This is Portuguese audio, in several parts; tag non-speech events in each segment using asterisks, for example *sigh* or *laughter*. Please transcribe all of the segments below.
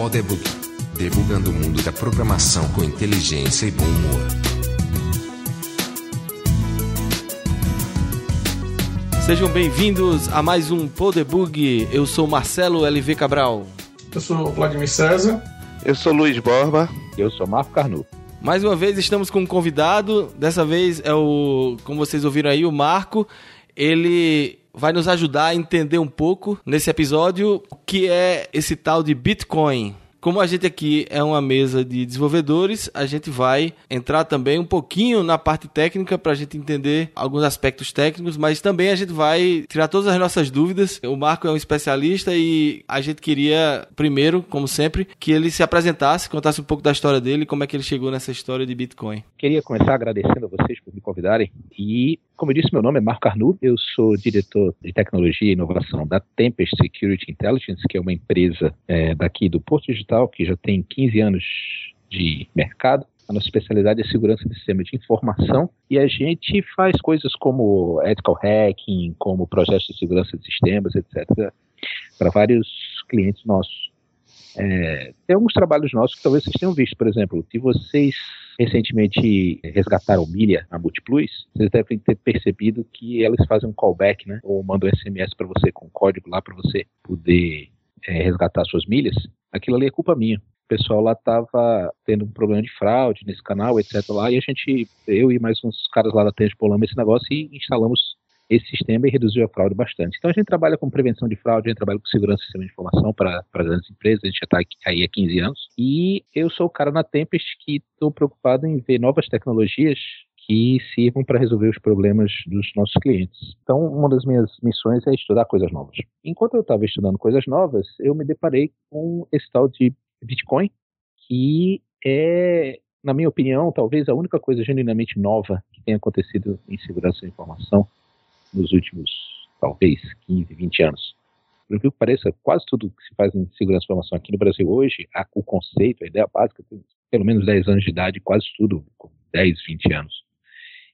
Podebug, debugando o mundo da programação com inteligência e bom humor. Sejam bem-vindos a mais um Podebug. Eu sou Marcelo LV Cabral. Eu sou o Vladimir César. Eu sou Luiz Borba. Eu sou Marco Carnu. Mais uma vez estamos com um convidado. Dessa vez é o, como vocês ouviram aí, o Marco. Ele vai nos ajudar a entender um pouco nesse episódio o que é esse tal de Bitcoin. Como a gente aqui é uma mesa de desenvolvedores, a gente vai entrar também um pouquinho na parte técnica para a gente entender alguns aspectos técnicos, mas também a gente vai tirar todas as nossas dúvidas. O Marco é um especialista e a gente queria, primeiro, como sempre, que ele se apresentasse, contasse um pouco da história dele, como é que ele chegou nessa história de Bitcoin. Queria começar agradecendo a vocês por me convidarem e como eu disse, meu nome é Marco Arnu, eu sou diretor de tecnologia e inovação da Tempest Security Intelligence, que é uma empresa é, daqui do Porto Digital, que já tem 15 anos de mercado. A nossa especialidade é segurança de sistema de informação e a gente faz coisas como ethical hacking, como projetos de segurança de sistemas, etc., para vários clientes nossos. É, tem alguns trabalhos nossos que talvez vocês tenham visto, por exemplo, se vocês recentemente resgataram milha a Multiplus, vocês devem ter percebido que elas fazem um callback, né? Ou mandam um SMS para você com código lá para você poder é, resgatar suas milhas. Aquilo ali é culpa minha. O pessoal lá estava tendo um problema de fraude nesse canal, etc. lá, e a gente, eu e mais uns caras lá da Tênis polamos esse negócio e instalamos esse sistema e reduziu a fraude bastante. Então a gente trabalha com prevenção de fraude, a gente trabalha com segurança do sistema de informação para grandes empresas, a gente já está aí há 15 anos. E eu sou o cara na Tempest que estou preocupado em ver novas tecnologias que sirvam para resolver os problemas dos nossos clientes. Então, uma das minhas missões é estudar coisas novas. Enquanto eu estava estudando coisas novas, eu me deparei com esse tal de Bitcoin, que é, na minha opinião, talvez a única coisa genuinamente nova que tenha acontecido em segurança da informação nos últimos, talvez, 15, 20 anos. Por que pareça, quase tudo que se faz em segurança de informação aqui no Brasil hoje, a, o conceito, a ideia básica, tem pelo menos 10 anos de idade, quase tudo com 10, 20 anos.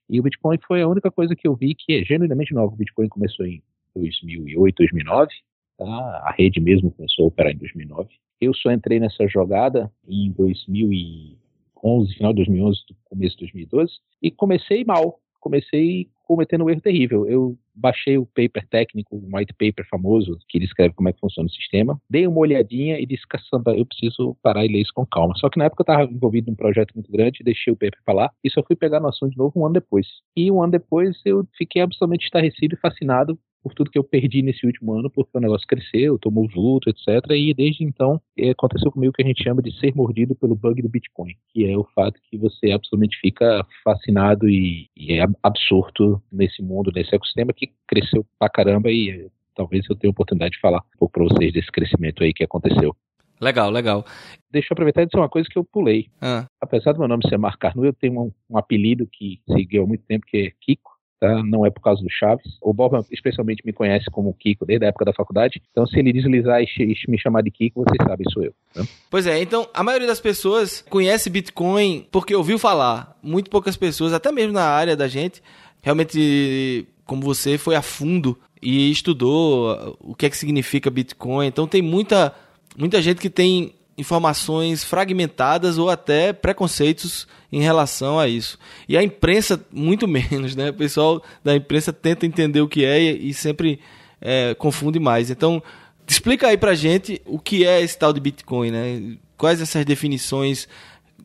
E o Bitcoin foi a única coisa que eu vi que é genuinamente nova. O Bitcoin começou em 2008, 2009, tá? a rede mesmo começou a operar em 2009. Eu só entrei nessa jogada em 2011, final de 2011, começo de 2012, e comecei mal. Comecei cometendo um erro terrível. Eu baixei o paper técnico, o white paper famoso, que descreve como é que funciona o sistema, dei uma olhadinha e disse, caçamba, eu preciso parar e ler isso com calma. Só que na época eu estava envolvido num projeto muito grande, deixei o paper para lá e só fui pegar no assunto de novo um ano depois. E um ano depois eu fiquei absolutamente estarrecido e fascinado por tudo que eu perdi nesse último ano, porque o negócio cresceu, tomou vulto, etc. E desde então é, aconteceu comigo o que a gente chama de ser mordido pelo bug do Bitcoin, que é o fato que você absolutamente fica fascinado e, e é absorto nesse mundo, nesse ecossistema que cresceu pra caramba e é, talvez eu tenha a oportunidade de falar um pouco para vocês desse crescimento aí que aconteceu. Legal, legal. Deixa eu aproveitar e dizer uma coisa que eu pulei. Ah. Apesar do meu nome ser Marco Carnu, eu tenho um, um apelido que seguiu há muito tempo, que é Kiko tá? Não é por causa do Chaves. O Bob especialmente me conhece como Kiko desde a época da faculdade. Então, se ele deslizar e, me chamar de Kiko, vocês sabem, sou eu. Tá? Pois é, então a maioria das pessoas conhece Bitcoin porque ouviu falar. Muito poucas pessoas, até mesmo na área da gente, realmente, como você, foi a fundo e estudou o que é que significa Bitcoin. Então tem muita, muita gente que tem informações fragmentadas ou até preconceitos em relação a isso. E a imprensa, muito *laughs* menos, né? O pessoal da imprensa tenta entender o que é e, sempre é, confunde mais. Então, explica aí pra gente o que é esse tal de Bitcoin, né? Quais essas definições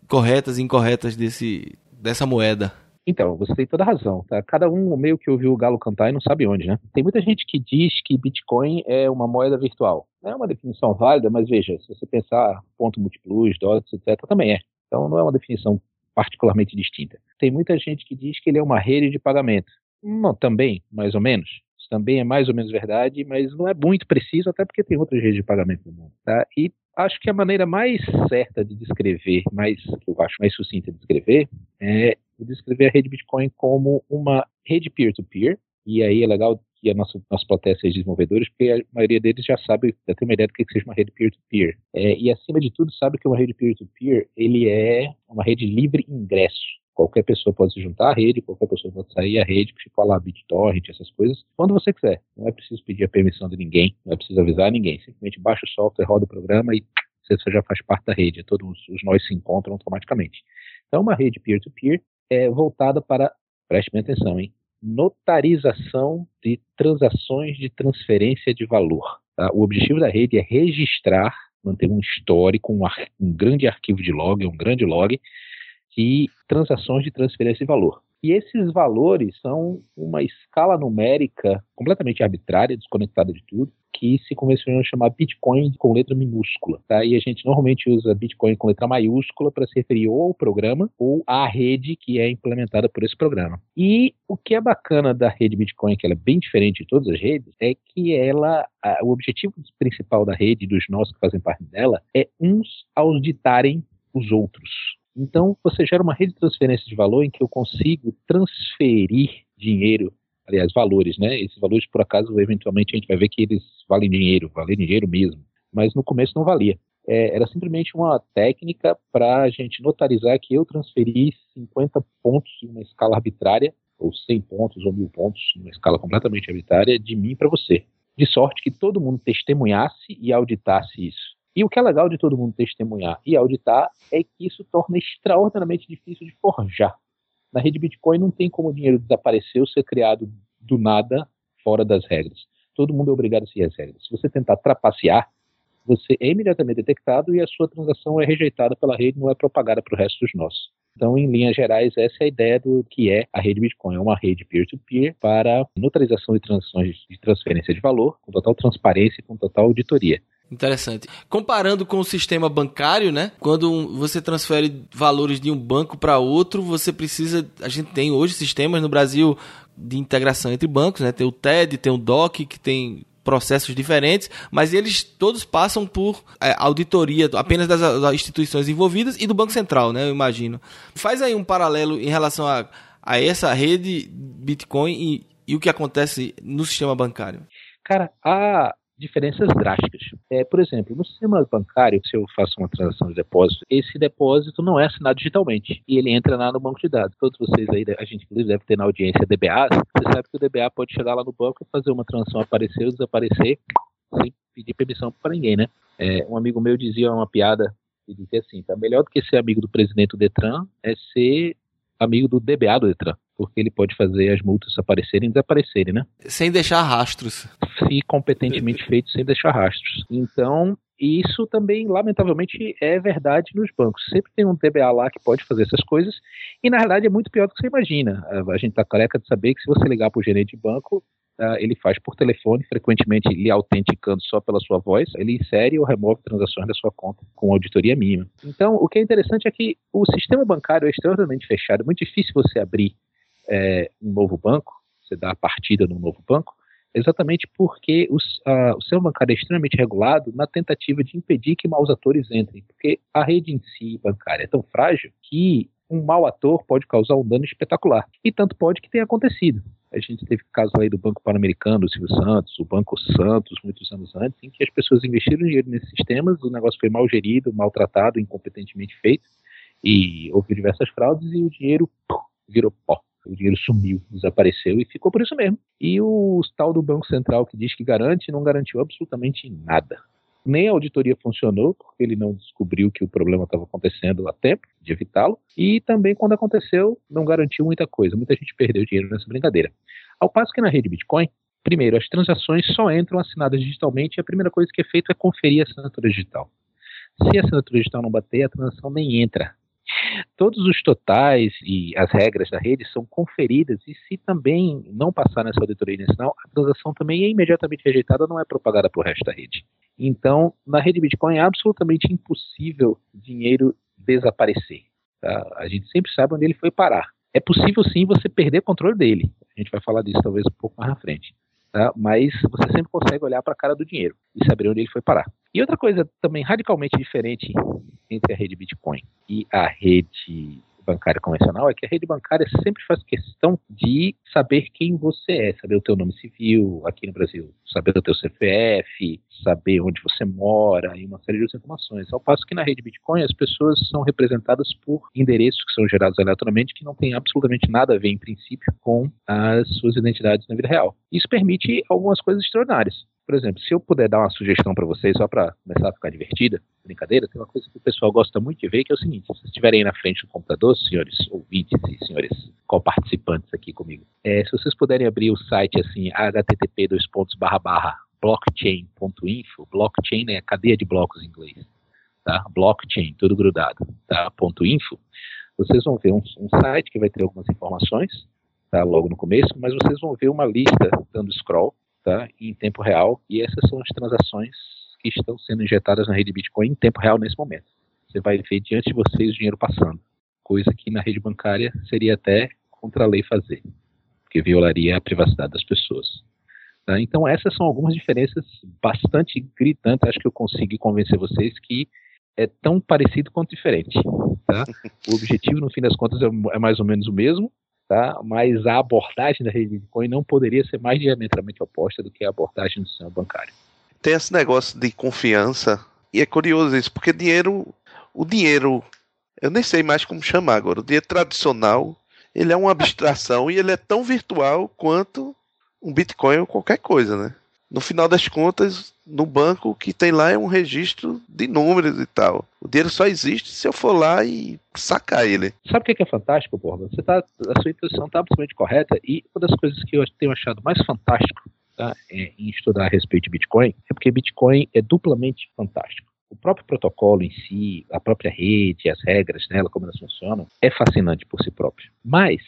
corretas e incorretas desse, dessa moeda? Então, você tem toda a razão, tá? Cada um meio que ouviu o galo cantar e não sabe onde, né? Tem muita gente que diz que Bitcoin é uma moeda virtual. É uma definição válida, mas veja, se você pensar ponto múltiplos, dólares, etc., também é. Então não é uma definição particularmente distinta. Tem muita gente que diz que ele é uma rede de pagamento. Não, também, mais ou menos. Isso também é mais ou menos verdade, mas não é muito preciso, até porque tem outras redes de pagamento no mundo. Tá? E acho que a maneira mais certa de descrever, mais que eu acho mais sucinta de descrever, é descrever a rede Bitcoin como uma rede peer-to-peer, -peer, e aí é legal que a nossa, nossa plateia seja desenvolvedores, porque a maioria deles já sabe, já tem uma ideia do que seja uma rede peer-to-peer. -peer. É, e acima de tudo, sabe que uma rede peer-to-peer, -peer, ele é uma rede livre ingresso. Qualquer pessoa pode se juntar à rede, qualquer pessoa pode sair à rede, tipo lá BitTorrent, essas coisas, quando você quiser. Não é preciso pedir a permissão de ninguém, não é preciso avisar ninguém. Simplesmente baixa o software, roda o programa e você já faz parte da rede, todos os nós se encontram automaticamente. Então, uma rede peer-to-peer -peer é voltada para, preste atenção, hein, notarização de transações de transferência de valor. Tá? O objetivo da rede é registrar, manter um histórico, um, um grande arquivo de log, um grande log, de transações de transferência de valor. E esses valores são uma escala numérica completamente arbitrária, desconectada de tudo, que se convencionou chamar Bitcoin com letra minúscula. Tá? E a gente normalmente usa Bitcoin com letra maiúscula para se referir ou ao programa ou à rede que é implementada por esse programa. E o que é bacana da rede Bitcoin, que ela é bem diferente de todas as redes, é que ela, a, o objetivo principal da rede, dos nós que fazem parte dela, é uns auditarem os outros. Então, você gera uma rede de transferência de valor em que eu consigo transferir dinheiro, aliás, valores, né? Esses valores, por acaso, eventualmente a gente vai ver que eles valem dinheiro, valem dinheiro mesmo. Mas no começo não valia. É, era simplesmente uma técnica para a gente notarizar que eu transferi 50 pontos em uma escala arbitrária, ou 100 pontos ou 1000 pontos, em uma escala completamente arbitrária, de mim para você. De sorte que todo mundo testemunhasse e auditasse isso. E o que é legal de todo mundo testemunhar e auditar é que isso torna extraordinariamente difícil de forjar. Na rede Bitcoin não tem como o dinheiro desaparecer ou ser criado do nada fora das regras. Todo mundo é obrigado a seguir as regras. Se você tentar trapacear, você é imediatamente detectado e a sua transação é rejeitada pela rede, não é propagada para o resto dos nossos. Então, em linhas gerais, essa é a ideia do que é a rede Bitcoin. É uma rede peer-to-peer -peer para neutralização de transações de transferência de valor, com total transparência e com total auditoria. Interessante. Comparando com o sistema bancário, né? Quando você transfere valores de um banco para outro, você precisa. A gente tem hoje sistemas no Brasil de integração entre bancos, né? Tem o TED, tem o DOC, que tem processos diferentes, mas eles todos passam por é, auditoria apenas das, instituições envolvidas e do Banco Central, né? Eu imagino. Faz aí um paralelo em relação a, a essa rede Bitcoin e, e o que acontece no sistema bancário. Cara, a, diferenças drásticas. É, por exemplo, no sistema bancário, se eu faço uma transação de depósito, esse depósito não é assinado digitalmente e ele entra lá no banco de dados. Todos vocês aí, a gente inclusive deve ter na audiência DBA, você sabe que o DBA pode chegar lá no banco e fazer uma transação aparecer ou desaparecer sem pedir permissão para ninguém, né? É, um amigo meu dizia uma piada e dizia assim, tá melhor do que ser amigo do presidente do Detran é ser amigo do DBA do Detran porque ele pode fazer as multas aparecerem e desaparecerem, né? Sem deixar rastros. E competentemente feito sem deixar rastros. Então, isso também, lamentavelmente, é verdade nos bancos. Sempre tem um DBA lá que pode fazer essas coisas, e na verdade é muito pior do que você imagina. A gente está careca de saber que se você ligar para o gerente de banco, Uh, ele faz por telefone, frequentemente lhe autenticando só pela sua voz, ele insere ou remove transações da sua conta com auditoria mínima. Então, o que é interessante é que o sistema bancário é extremamente fechado, é muito difícil você abrir é, um novo banco, você dá a partida num novo banco, exatamente porque os, a, o sistema bancário é extremamente regulado na tentativa de impedir que maus atores entrem, porque a rede em si bancária é tão frágil que um mau ator pode causar um dano espetacular. E tanto pode que tenha acontecido. A gente teve casos aí do Banco Pan-Americano, do Silvio Santos, o Banco Santos, muitos anos antes, em que as pessoas investiram dinheiro nesses sistemas, o negócio foi mal gerido, maltratado, incompetentemente feito, e houve diversas fraudes e o dinheiro pum, virou pó. O dinheiro sumiu, desapareceu e ficou por isso mesmo. E o tal do Banco Central que diz que garante, não garantiu absolutamente nada. Nem a auditoria funcionou, porque ele não descobriu que o problema estava acontecendo a tempo de evitá-lo. E também, quando aconteceu, não garantiu muita coisa. Muita gente perdeu dinheiro nessa brincadeira. Ao passo que na rede Bitcoin, primeiro, as transações só entram assinadas digitalmente e a primeira coisa que é feita é conferir a assinatura digital. Se a assinatura digital não bater, a transação nem entra. Todos os totais e as regras da rede são conferidas e se também não passar nessa auditoria inicial, a transação também é imediatamente rejeitada, não é propagada para o resto da rede. Então, na rede Bitcoin é absolutamente impossível dinheiro desaparecer. Tá? A gente sempre sabe onde ele foi parar. É possível sim você perder controle dele. A gente vai falar disso talvez um pouco mais na frente. Tá? Mas você sempre consegue olhar para a cara do dinheiro e saber onde ele foi parar. E outra coisa também radicalmente diferente entre a rede Bitcoin e a rede bancária convencional é que a rede bancária sempre faz questão de saber quem você é, saber o teu nome civil aqui no Brasil, saber o teu CPF, saber onde você mora e uma série de outras informações. Ao passo que na rede Bitcoin as pessoas são representadas por endereços que são gerados aleatoriamente que não tem absolutamente nada a ver em princípio com as suas identidades na vida real. Isso permite algumas coisas extraordinárias. Por exemplo, se eu puder dar uma sugestão para vocês, só para começar a ficar divertida, brincadeira, tem uma coisa que o pessoal gosta muito de ver, que é o seguinte: se vocês estiverem aí na frente do computador, senhores ouvintes e senhores co-participantes aqui comigo, é, se vocês puderem abrir o site assim, http blockchain.info, blockchain é cadeia de blocos em inglês, tá? Blockchain, tudo grudado, tá? Ponto .info, vocês vão ver um, um site que vai ter algumas informações, tá? Logo no começo, mas vocês vão ver uma lista dando scroll tá, em tempo real, e essas são as transações que estão sendo injetadas na rede Bitcoin em tempo real nesse momento. Você vai ver diante de vocês o dinheiro passando, coisa que na rede bancária seria até contra a lei fazer, porque violaria a privacidade das pessoas. Tá? Então essas são algumas diferenças bastante gritantes, acho que eu consegui convencer vocês que é tão parecido quanto diferente. Tá? O objetivo, no fim das contas, é, é mais ou menos o mesmo, tá? mas a abordagem da rede Bitcoin não poderia ser mais diametralmente oposta do que a abordagem do sistema bancário. Tem esse negócio de confiança, e é curioso isso, porque dinheiro, o dinheiro, eu nem sei mais como chamar agora, o dinheiro tradicional, ele é uma abstração e ele é tão virtual quanto um Bitcoin ou qualquer coisa, né? No final das contas, no banco, o que tem lá é um registro de números e tal. O dinheiro só existe se eu for lá e sacar ele. Sabe o que é fantástico, Borba? Você tá, a sua intuição está absolutamente correta e uma das coisas que eu tenho achado mais fantástico tá, é, em estudar a respeito de Bitcoin é porque Bitcoin é duplamente fantástico. O próprio protocolo em si, a própria rede, as regras nela, como elas funcionam, é fascinante por si próprio. Mas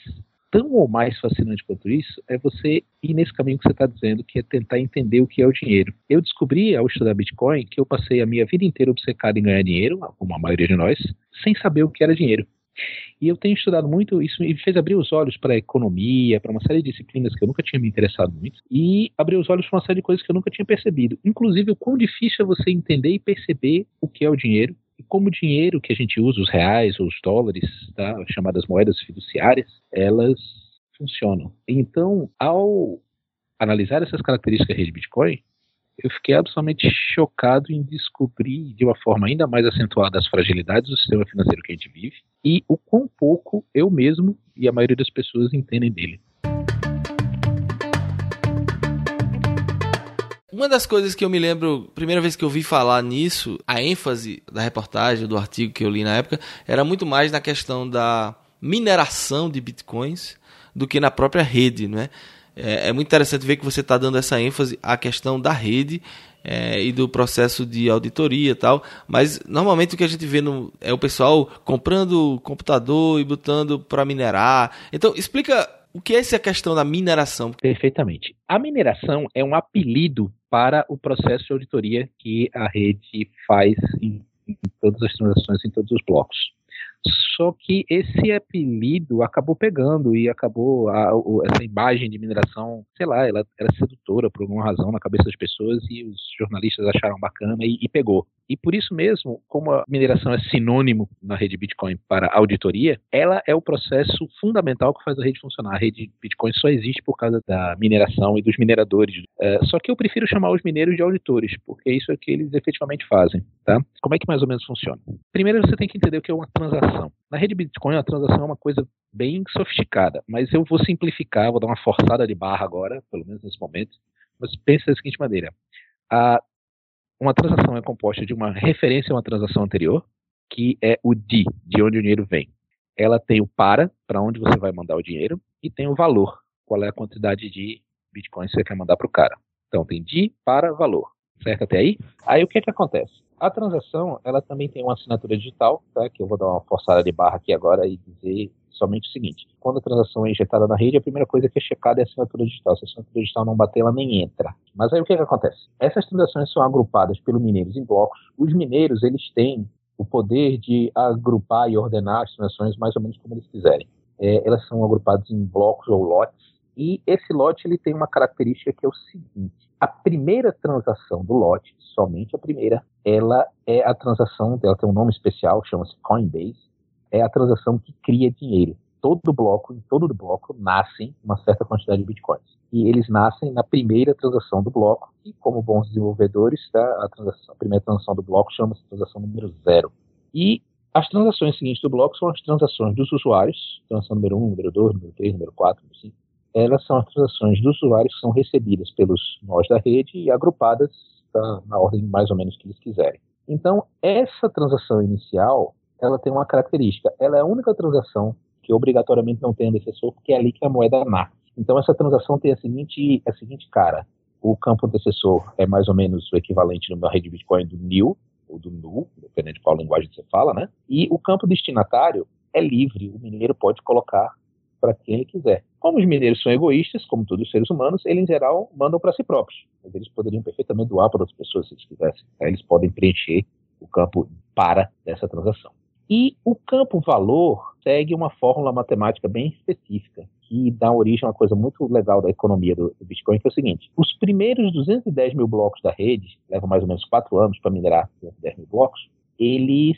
tão ou mais fascinante quanto isso é você ir nesse caminho que você está dizendo, que é tentar entender o que é o dinheiro. Eu descobri ao estudar Bitcoin que eu passei a minha vida inteira obcecado em ganhar dinheiro, como a maioria de nós, sem saber o que era dinheiro. E eu tenho estudado muito, isso me fez abrir os olhos para a economia, para uma série de disciplinas que eu nunca tinha me interessado muito, e abrir os olhos para uma série de coisas que eu nunca tinha percebido. Inclusive, o quão difícil é você entender e perceber o que é o dinheiro, como o dinheiro que a gente usa, os reais ou os dólares, tá, chamadas moedas fiduciárias, elas funcionam. Então, ao analisar essas características da rede Bitcoin, eu fiquei absolutamente chocado em descobrir de uma forma ainda mais acentuada as fragilidades do sistema financeiro que a gente vive e o quão pouco eu mesmo e a maioria das pessoas entendem dele. Uma das coisas que eu me lembro, primeira vez que eu vi falar nisso, a ênfase da reportagem, do artigo que eu li na época, era muito mais na questão da mineração de bitcoins do que na própria rede, né? É, é muito interessante ver que você está dando essa ênfase à questão da rede é, e do processo de auditoria e tal, mas normalmente o que a gente vê no, é o pessoal comprando computador e botando para minerar. Então, explica o que é essa questão da mineração? Perfeitamente. A mineração é um apelido para o processo de auditoria que a rede faz em, em todas as transações, em todos os blocos. Só que esse apelido acabou pegando e acabou a, essa imagem de mineração, sei lá, ela era sedutora por alguma razão na cabeça das pessoas e os jornalistas acharam bacana e, e pegou. E por isso mesmo, como a mineração é sinônimo na rede Bitcoin para auditoria, ela é o processo fundamental que faz a rede funcionar. A rede Bitcoin só existe por causa da mineração e dos mineradores. É, só que eu prefiro chamar os mineiros de auditores, porque isso é o que eles efetivamente fazem. Tá? Como é que mais ou menos funciona? Primeiro você tem que entender o que é uma transação. Na rede Bitcoin, a transação é uma coisa bem sofisticada, mas eu vou simplificar, vou dar uma forçada de barra agora, pelo menos nesse momento. Mas pense da seguinte maneira: a uma transação é composta de uma referência a uma transação anterior, que é o DI, de onde o dinheiro vem. Ela tem o para, para onde você vai mandar o dinheiro, e tem o valor, qual é a quantidade de bitcoins que você quer mandar para o cara. Então tem DI para valor. Certo até aí? Aí o que, é que acontece? A transação, ela também tem uma assinatura digital, tá? que eu vou dar uma forçada de barra aqui agora e dizer somente o seguinte: quando a transação é injetada na rede, a primeira coisa que é checada é a assinatura digital. Se a assinatura digital não bater, ela nem entra. Mas aí o que, que acontece? Essas transações são agrupadas pelos mineiros em blocos. Os mineiros eles têm o poder de agrupar e ordenar as transações mais ou menos como eles quiserem. É, elas são agrupadas em blocos ou lotes. E esse lote ele tem uma característica que é o seguinte: a primeira transação do lote, somente a primeira, ela é a transação, ela tem um nome especial, chama-se Coinbase é a transação que cria dinheiro. Todo bloco, em todo bloco, nascem uma certa quantidade de bitcoins. E eles nascem na primeira transação do bloco, e como bons desenvolvedores, tá, a, transação, a primeira transação do bloco chama-se transação número zero. E as transações seguintes do bloco são as transações dos usuários, transação número 1, número 2, número 3, número 4, número 5. Elas são as transações dos usuários que são recebidas pelos nós da rede e agrupadas tá, na ordem mais ou menos que eles quiserem. Então, essa transação inicial, ela tem uma característica. Ela é a única transação que obrigatoriamente não tem antecessor, porque é ali que a moeda nasce. Então, essa transação tem a seguinte, a seguinte cara. O campo antecessor é mais ou menos o equivalente numa rede Bitcoin do nil, ou do null, dependendo de qual linguagem você fala, né? E o campo destinatário é livre, o mineiro pode colocar para quem ele quiser. Como os mineiros são egoístas, como todos os seres humanos, eles em geral mandam para si próprios. Mas eles poderiam perfeitamente doar para outras pessoas se eles quisessem. Eles podem preencher o campo para dessa transação. E o campo valor segue uma fórmula matemática bem específica, que dá origem a uma coisa muito legal da economia do, do Bitcoin, que é o seguinte: os primeiros 210 mil blocos da rede, levam mais ou menos 4 anos para minerar 210 mil blocos, eles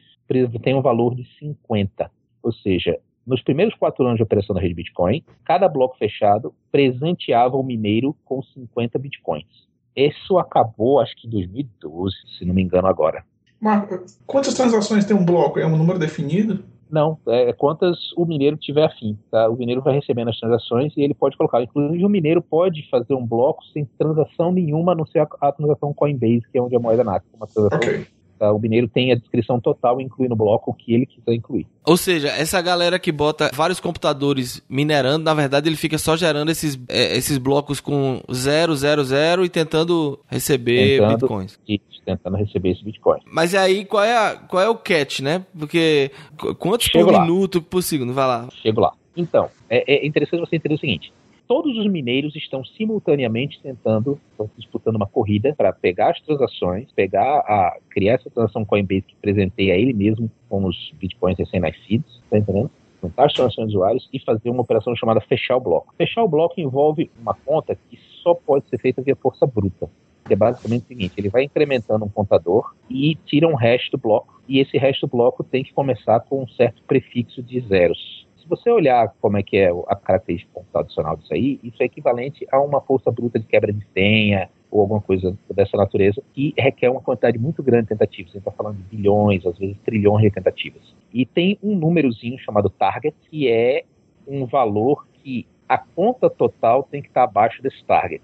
têm um valor de 50. Ou seja, nos primeiros quatro anos de operação da rede Bitcoin, cada bloco fechado presenteava o mineiro com 50 Bitcoins. Isso acabou, acho que em 2012, se não me engano agora. Mas quantas transações tem um bloco? É um número definido? Não, é quantas o mineiro tiver afim. Tá? O mineiro vai recebendo as transações e ele pode colocar. Inclusive, o mineiro pode fazer um bloco sem transação nenhuma, a não ser a, a transação Coinbase, que é onde a moeda nasce. Uma transação okay. Tá? O mineiro tem a descrição total, incluindo no bloco o que ele quiser incluir. Ou seja, essa galera que bota vários computadores minerando, na verdade ele fica só gerando esses, é, esses blocos com 000 e tentando receber tentando, bitcoins. Isso, tentando receber esse bitcoin. Mas aí qual é, a, qual é o catch, né? Porque quantos Chego por lá. minuto por segundo? Vai lá. Chego lá. Então, é, é interessante você entender o seguinte: todos os mineiros estão simultaneamente tentando, estão disputando uma corrida para pegar as transações, pegar a criar essa transação Coinbase que presenteia ele mesmo com os bitcoins recém-nascidos, tá entendendo? Juntar as transações de usuários e fazer uma operação chamada fechar o bloco. Fechar o bloco envolve uma conta que só pode ser feita via força bruta. Que é basicamente o seguinte: ele vai incrementando um contador e tira um hash do bloco, e esse hash do bloco tem que começar com um certo prefixo de zeros se você olhar como é que é a característica computacional disso aí, isso é equivalente a uma força bruta de quebra de senha ou alguma coisa dessa natureza que requer uma quantidade muito grande de tentativas. A gente está falando de bilhões, às vezes trilhões de tentativas. E tem um númerozinho chamado target, que é um valor que a conta total tem que estar abaixo desse target.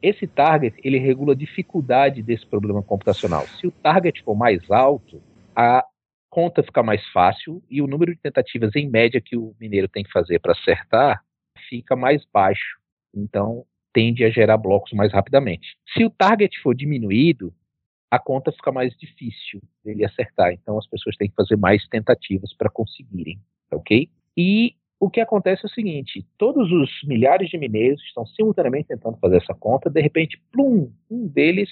Esse target ele regula a dificuldade desse problema computacional. Se o target for mais alto, a conta fica mais fácil e o número de tentativas em média que o mineiro tem que fazer para acertar fica mais baixo. Então, tende a gerar blocos mais rapidamente. Se o target for diminuído, a conta fica mais difícil dele acertar. Então, as pessoas têm que fazer mais tentativas para conseguirem, ok? E o que acontece é o seguinte: todos os milhares de mineiros estão simultaneamente tentando fazer essa conta, de repente, plum, um deles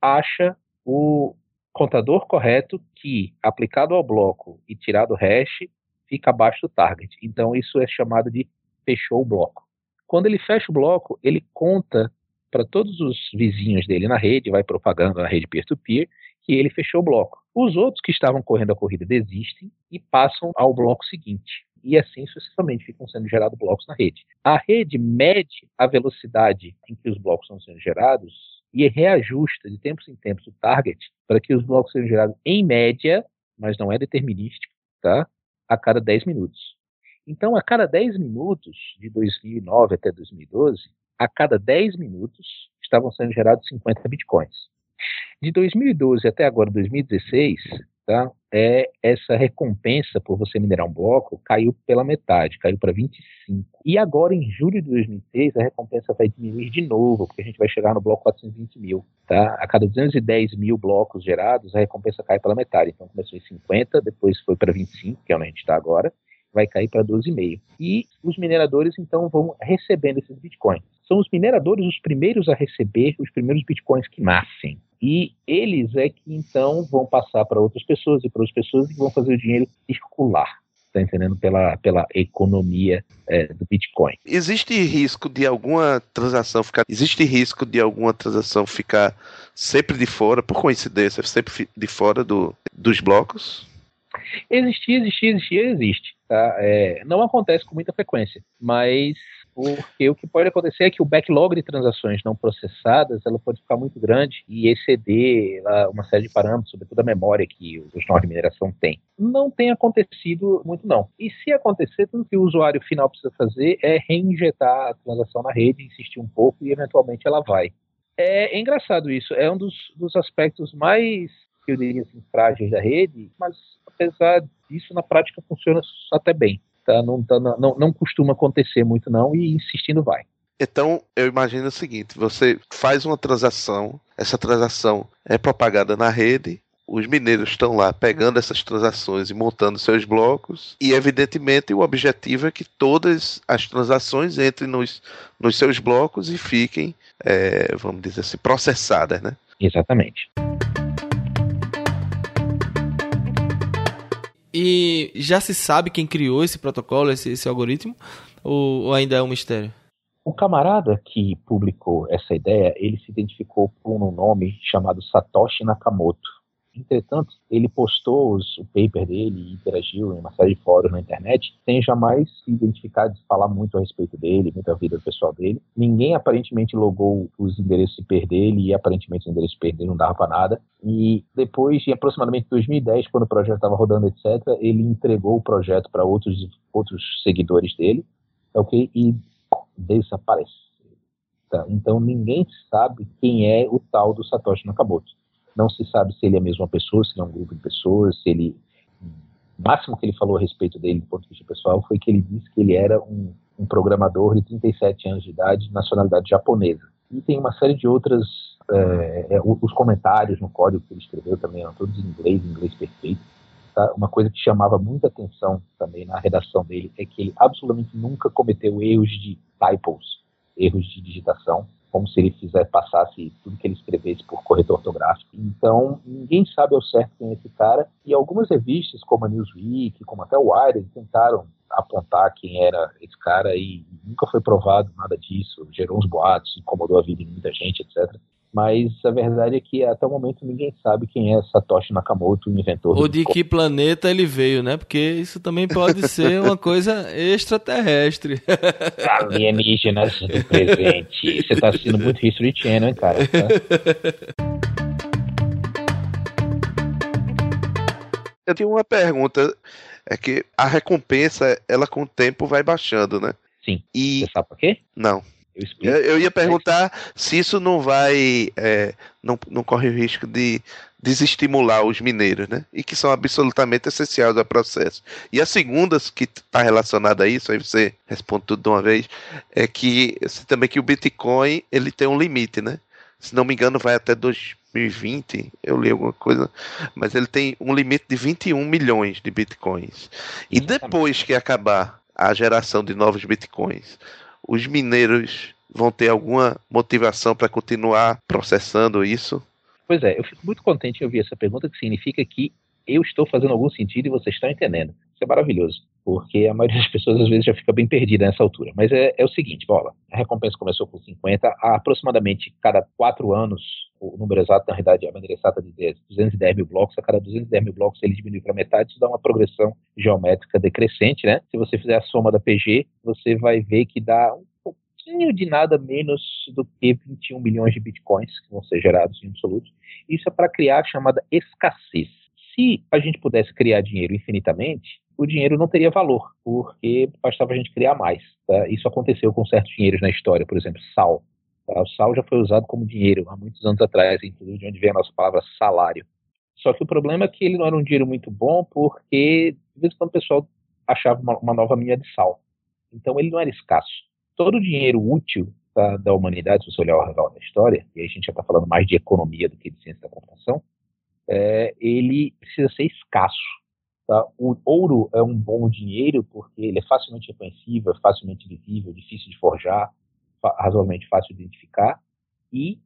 acha o contador correto que, aplicado ao bloco e tirado o hash, fica abaixo do target. Então, isso é chamado de fechou o bloco. Quando ele fecha o bloco, ele conta para todos os vizinhos dele na rede, vai propagando na rede peer-to-peer, -peer, que ele fechou o bloco. Os outros que estavam correndo a corrida desistem e passam ao bloco seguinte. E assim sucessivamente ficam sendo gerados blocos na rede. A rede mede a velocidade em que os blocos estão sendo gerados e reajusta de tempos em tempos o target para que os blocos sejam gerados em média, mas não é determinístico, tá? a cada 10 minutos. Então, a cada 10 minutos, de 2009 até 2012, a cada 10 minutos estavam sendo gerados 50 bitcoins. De 2012 até agora, 2016, tá? É essa recompensa por você minerar um bloco caiu pela metade, caiu para 25. E agora, em julho de 2006, a recompensa vai diminuir de novo, porque a gente vai chegar no bloco 420 mil. Tá? A cada 210 mil blocos gerados, a recompensa cai pela metade. Então começou em 50, depois foi para 25, que é onde a gente está agora, vai cair para 12,5. E os mineradores, então, vão recebendo esses bitcoins. São os mineradores os primeiros a receber os primeiros bitcoins que nascem. E eles é que então vão passar para outras pessoas e para outras pessoas e vão fazer o dinheiro circular. Está entendendo? Pela, pela economia é, do Bitcoin. Existe risco de alguma transação ficar. Existe risco de alguma transação ficar sempre de fora, por coincidência, sempre de fora do, dos blocos? Existir, existir, existir, existe. Tá? É, não acontece com muita frequência, mas Porque o que pode acontecer é que o backlog de transações não processadas ela pode ficar muito grande e exceder uma série de parâmetros, sobretudo a memória que os nós de mineração têm. Não tem acontecido muito não. E se acontecer, tudo que o usuário final precisa fazer é reinjetar a transação na rede, insistir um pouco e eventualmente ela vai. É, é engraçado isso, é um dos, dos aspectos mais, eu diria assim, frágeis da rede, mas apesar disso, na prática funciona até bem. Tá? Não, tá, não, não costuma acontecer muito não e insistindo vai. Então, eu imagino o seguinte: você faz uma transação, essa transação é propagada na rede, os mineiros estão lá pegando essas transações e montando seus blocos, e evidentemente o objetivo é que todas as transações entrem nos, nos seus blocos e fiquem, é, vamos dizer assim, processadas, né? Exatamente. E já se sabe quem criou esse protocolo, esse, esse algoritmo, ou, ou ainda é um mistério? O camarada que publicou essa ideia, ele se identificou por um nome chamado Satoshi Nakamoto. Entretanto, ele postou os, o paper dele e interagiu em uma série de fóruns na internet, sem jamais se identificar de falar muito a respeito dele, muito a vida pessoal dele. Ninguém aparentemente logou os endereços IP dele e aparentemente os endereços IP dele não dava para nada. E depois, em aproximadamente 2010, quando o projeto estava rodando, etc., ele entregou o projeto para outros, outros seguidores dele, ok? E desapareceu. Tá? Então ninguém sabe quem é o tal do Satoshi Nakamoto. Não se sabe se ele é a mesma pessoa, se é um grupo de pessoas, se ele. O máximo que ele falou a respeito dele, do ponto de vista pessoal, foi que ele disse que ele era um, um programador de 37 anos de idade, de nacionalidade japonesa. E tem uma série de outras. É, é, os comentários no código que ele escreveu também eram todos em inglês, inglês perfeito. Tá? Uma coisa que chamava muita atenção também na redação dele é que ele absolutamente nunca cometeu erros de typos, erros de digitação como se ele fizer, passasse tudo que ele escrevesse por corretor ortográfico. Então, ninguém sabe ao certo quem é esse cara, e algumas revistas, como a Newsweek, como até o Wired, tentaram apontar quem era esse cara e nunca foi provado nada disso, gerou uns boatos, incomodou a vida de muita gente, etc mas a verdade é que até o momento ninguém sabe quem é Satoshi Nakamoto, o inventor. Ou de que planeta ele veio, né? Porque isso também pode ser uma coisa extraterrestre. *laughs* Alienígenas do presente. Você tá assistindo muito History Channel, hein, cara? Tá? *laughs* Eu tenho uma pergunta. É que a recompensa, ela com o tempo vai baixando, né? Sim. E... Você sabe por quê? Não. Eu, eu, ia perguntar se isso não vai. É, não, não corre o risco de desestimular os mineiros, né? E que são absolutamente essenciais ao processo. E a segunda, que está relacionada a isso, aí você responde tudo de uma vez, é que também que o Bitcoin ele tem um limite, né? Se não me engano, vai até 2020. Eu li alguma coisa, mas ele tem um limite de 21 milhões de bitcoins. E depois que acabar a geração de novos bitcoins, os mineiros vão ter alguma motivação para continuar processando isso? Pois é, eu fico muito contente em ouvir essa pergunta, que significa que eu estou fazendo algum sentido e vocês estão entendendo. Isso é maravilhoso, porque a maioria das pessoas às vezes já fica bem perdida nessa altura. Mas é, é o seguinte, bola, a recompensa começou com 50, há aproximadamente cada quatro anos, o número exato, na realidade, a maneira exata de 210 mil blocos, a cada 210 mil blocos ele diminui para metade, isso dá uma progressão geométrica decrescente, né? Se você fizer a soma da PG, você vai ver que dá um pouquinho de nada menos do que 21 milhões de bitcoins que vão ser gerados em absoluto. Isso é para criar a chamada escassez se a gente pudesse criar dinheiro infinitamente, o dinheiro não teria valor, porque bastava a gente criar mais. Tá? Isso aconteceu com certos dinheiros na história, por exemplo, sal. Tá? O sal já foi usado como dinheiro há muitos anos atrás, inclusive de onde vem a nossa palavra salário. Só que o problema é que ele não era um dinheiro muito bom, porque de vez em quando o pessoal achava uma, uma nova mina de sal. Então ele não era escasso. Todo o dinheiro útil tá, da humanidade, se você olhar ao redor da história, e aí a gente já está falando mais de economia do que de ciência da computação, é, ele precisa ser escasso. Tá? O ouro é um bom dinheiro porque ele é facilmente reconhecível, é facilmente visível, difícil de forjar, razoavelmente fácil de identificar e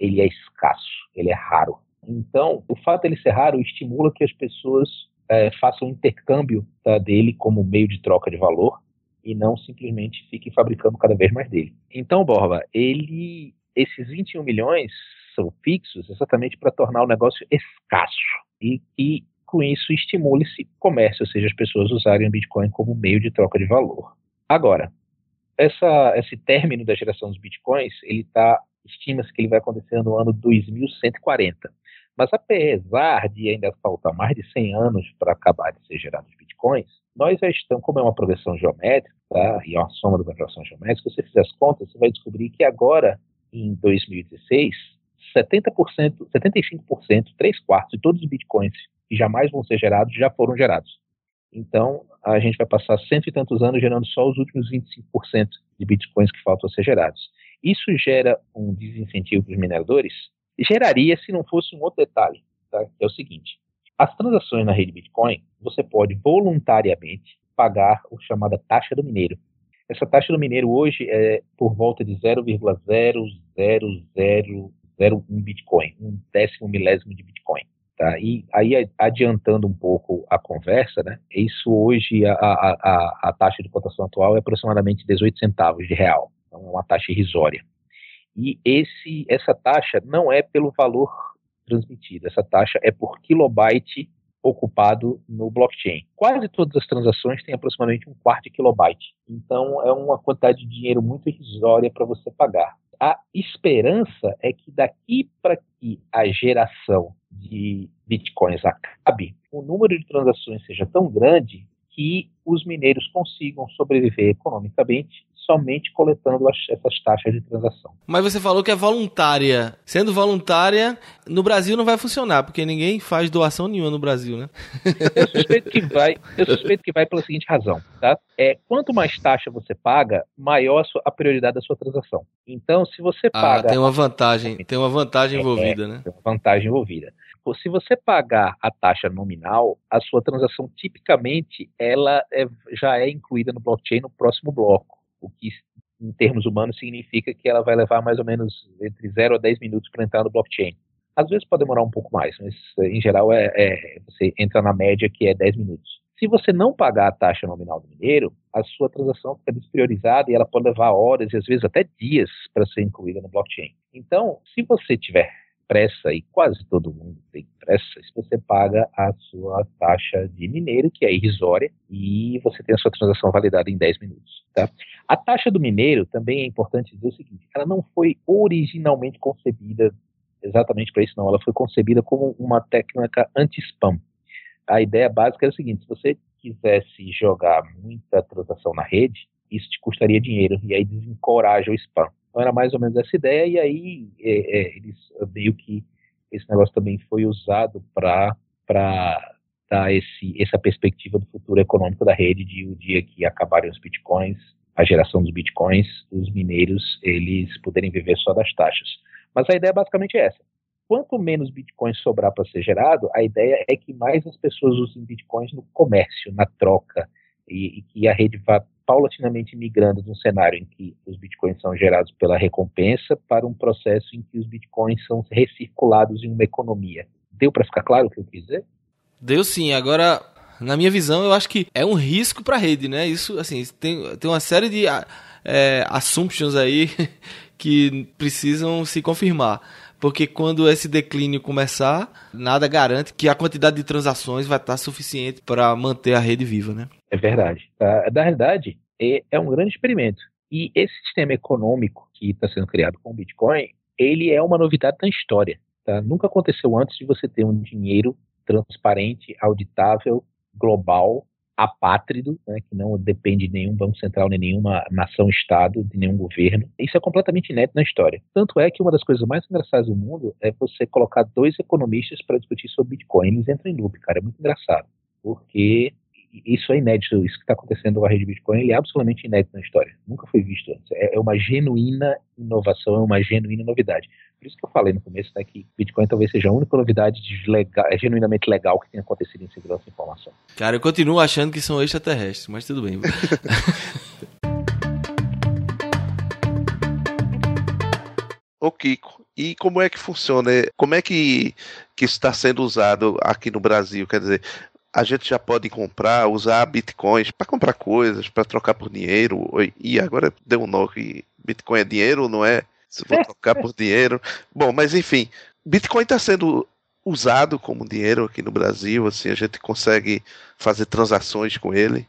ele é escasso, ele é raro. Então, o fato dele ser raro estimula que as pessoas é, façam intercâmbio tá, dele como meio de troca de valor e não simplesmente fiquem fabricando cada vez mais dele. Então, Borba, ele, esses 21 milhões são fixos exatamente para tornar o negócio escasso e que com isso estimule-se comércio, ou seja, as pessoas usarem o Bitcoin como meio de troca de valor. Agora, essa, esse término da geração dos bitcoins, ele tá, estima-se que ele vai acontecer no ano 2140. Mas apesar de ainda faltar mais de 100 anos para acabar de ser gerados bitcoins, nós já estamos, como é uma progressão geométrica, tá? e é uma soma de uma progressão geométrica, se você fizer as contas, você vai descobrir que agora, em 2016, 70%, 75%, 3 quartos de todos os bitcoins que jamais vão ser gerados já foram gerados. Então, a gente vai passar cento e tantos anos gerando só os últimos 25% de bitcoins que faltam a ser gerados. Isso gera um desincentivo para os mineradores? Geraria se não fosse um outro detalhe, tá? que é o seguinte: as transações na rede Bitcoin, você pode voluntariamente pagar o chamada taxa do mineiro. Essa taxa do mineiro hoje é por volta de 0,00001 Bitcoin, um décimo milésimo de Bitcoin. Tá? E aí, adiantando um pouco a conversa, né, isso hoje, a, a, a, taxa de cotação atual é aproximadamente 18 centavos de real, então é uma taxa irrisória. E esse, essa taxa não é pelo valor transmitido, essa taxa é por kilobyte ocupado no blockchain. Quase todas as transações têm aproximadamente um quarto de kilobyte. Então é uma quantidade de dinheiro muito irrisória para você pagar. A esperança é que daqui para que a geração de bitcoins acabe, o número de transações seja tão grande que os mineiros consigam sobreviver economicamente somente coletando as, essas taxas de transação. Mas você falou que é voluntária. Sendo voluntária, no Brasil não vai funcionar, porque ninguém faz doação nenhuma no Brasil, né? Eu suspeito que vai, eu suspeito que vai pela seguinte razão, tá? É, quanto mais taxa você paga, maior a, sua, a prioridade da sua transação. Então, se você ah, paga... tem uma vantagem, tem uma vantagem é, envolvida, né? Tem uma vantagem envolvida se você pagar a taxa nominal, a sua transação tipicamente ela é, já é incluída no blockchain no próximo bloco o que em termos humanos significa que ela vai levar mais ou menos entre 0 a 10 minutos para entrar no blockchain. Às vezes pode demorar um pouco mais, mas em geral é, é, você entra na média que é 10 minutos. Se você não pagar a taxa nominal do mineiro, a sua transação fica despriorizada e ela pode levar horas e às vezes até dias para ser incluída no blockchain. Então, se você tiver pressa, e quase todo mundo tem pressa, se você paga a sua taxa de mineiro, que é irrisória, e você tem a sua transação validada em 10 minutos. Tá? A taxa do mineiro, também é importante dizer o seguinte, ela não foi originalmente concebida exatamente para isso, não. Ela foi concebida como uma técnica anti-spam. A ideia básica é o seguinte, se você quisesse jogar muita transação na rede, isso te custaria dinheiro, e aí desencoraja o spam. Então era mais ou menos essa ideia, e aí é, é, eles meio que esse negócio também foi usado para dar esse, essa perspectiva do futuro econômico da rede, de o dia que acabarem os bitcoins, a geração dos bitcoins, os mineiros eles poderem viver só das taxas. Mas a ideia é basicamente essa. Quanto menos bitcoins sobrar para ser gerado, a ideia é que mais as pessoas usem bitcoins no comércio, na troca, e, e que a rede vá paulatinamente migrando de um cenário em que os bitcoins são gerados pela recompensa para um processo em que os bitcoins são recirculados em uma economia. Deu para ficar claro o que eu quis dizer? Deu sim. Agora, na minha visão, eu acho que é um risco para a rede, né? Isso, assim, tem, tem uma série de é, assumptions aí *laughs* que precisam se confirmar. Porque quando esse declínio começar, nada garante que a quantidade de transações vai estar suficiente para manter a rede viva, né? É verdade. Tá? Na realidade, é, é um grande experimento. E esse sistema econômico que está sendo criado com o Bitcoin, ele é uma novidade na história. Tá? Nunca aconteceu antes de você ter um dinheiro transparente, auditável, global, apátrido, né, que não depende de nenhum banco central, nem nenhuma nação-estado, de nenhum governo. Isso é completamente inédito na história. Tanto é que uma das coisas mais engraçadas do mundo é você colocar dois economistas para discutir sobre Bitcoin. Eles entram em loop, cara. É muito engraçado. Porque isso é inédito, isso que está acontecendo com a rede Bitcoin, ele é absolutamente inédito na história. Nunca foi visto antes. É, é, uma genuína inovação, é uma genuína novidade. Por isso que eu falei no começo né, que Bitcoin talvez seja a única novidade legal, é genuinamente legal que tenha acontecido em segurança de informação. Cara, eu continuo achando que são extraterrestres, mas tudo bem. *laughs* Ô Kiko, e como é que funciona? Como é que, que está sendo usado aqui no Brasil? Quer dizer, a gente já pode comprar, usar bitcoins para comprar coisas, para trocar por dinheiro. E agora deu um nó que Bitcoin é dinheiro, não é? Se vou *laughs* trocar por dinheiro. Bom, mas enfim, Bitcoin está sendo usado como dinheiro aqui no Brasil, assim, a gente consegue fazer transações com ele.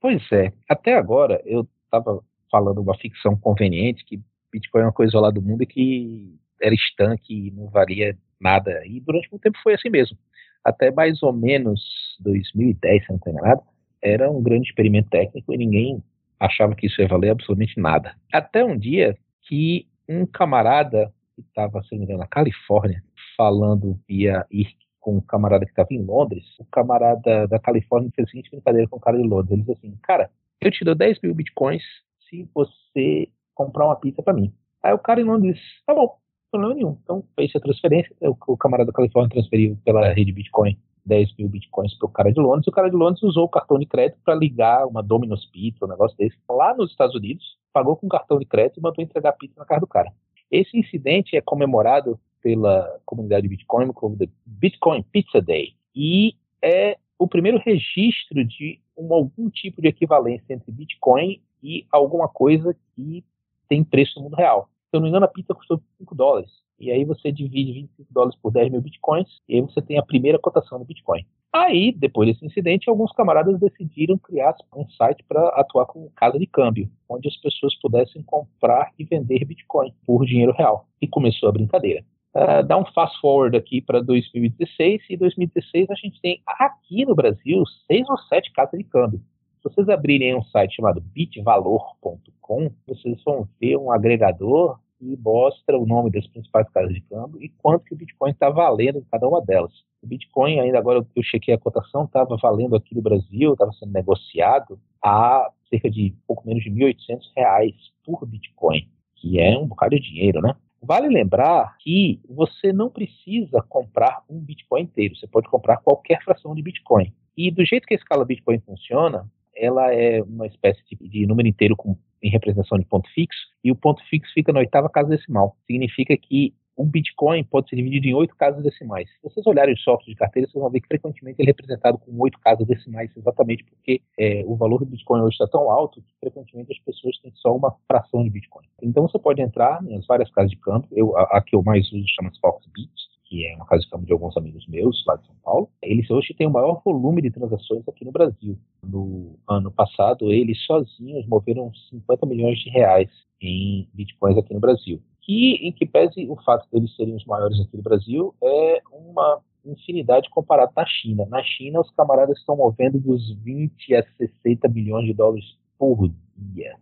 Pois é, até agora eu estava falando uma ficção conveniente, que Bitcoin é uma coisa isolada do mundo e que era estanque e não valia nada. E durante muito tempo foi assim mesmo. Até mais ou menos 2010, se não estou enganado, era um grande experimento técnico e ninguém achava que isso ia valer absolutamente nada. Até um dia que um camarada que estava, se não me engano, na Califórnia, falando via IRC com um camarada que estava em Londres, o camarada da Califórnia fez a seguinte brincadeira com o cara de Londres. Ele disse assim, cara, eu te dou 10 mil bitcoins se você comprar uma pizza para mim. Aí o cara em Londres tá bom, problema nenhum. Então fez a transferência, o, o camarada da Califórnia transferiu pela rede Bitcoin 10 mil bitcoins para o cara de Londres, e o cara de Londres usou o cartão de crédito para ligar uma Domino's Pizza, um negócio desse, lá nos Estados Unidos, pagou com cartão de crédito e mandou entregar pizza na casa do cara. Esse incidente é comemorado pela comunidade Bitcoin como the Bitcoin Pizza Day e é o primeiro registro de um, algum tipo de equivalência entre Bitcoin e alguma coisa que tem preço no mundo real. Eu não me engano, a pizza custou 5 dólares. E aí você divide 25 dólares por 10 mil bitcoins, e aí você tem a primeira cotação do Bitcoin. Aí, depois desse incidente, alguns camaradas decidiram criar um site para atuar como casa de câmbio, onde as pessoas pudessem comprar e vender Bitcoin por dinheiro real. E começou a brincadeira. Uh, dá um fast forward aqui para 2016, e 2016 a gente tem aqui no Brasil seis ou sete casas de câmbio. Se vocês abrirem um site chamado bitvalor.com, vocês vão ver um agregador e mostra o nome das principais casas de câmbio e quanto que o Bitcoin está valendo em cada uma delas. O Bitcoin, ainda agora eu chequei a cotação, estava valendo aqui no Brasil, estava sendo negociado a cerca de pouco menos de R$ 1.800 por Bitcoin, que é um bocado de dinheiro, né? Vale lembrar que você não precisa comprar um Bitcoin inteiro, você pode comprar qualquer fração de Bitcoin. E do jeito que a escala Bitcoin funciona, ela é uma espécie de, de número inteiro com em representação de ponto fixo, e o ponto fixo fica na oitava casa decimal. Significa que um Bitcoin pode ser dividido em oito casas decimais. Se vocês olharem os softwares de carteira, vocês vão ver que frequentemente ele é representado com oito casas decimais, exatamente porque é, o valor do Bitcoin hoje está tão alto que frequentemente as pessoas têm só uma fração de Bitcoin. Então você pode entrar nas várias casas de câmbio, eu, a, a que eu mais uso chama-se Foxbit, que é uma casa de câmbio de alguns amigos meus lá de São Paulo, eles hoje têm o maior volume de transações aqui no Brasil. No ano passado, eles sozinhos moveram 50 milhões de reais em bitcoins aqui no Brasil. Que, em que pese o fato de eles serem os maiores aqui no Brasil, é uma infinidade comparado à China. Na China, os camaradas estão movendo dos 20 a 60 milhões de dólares por dia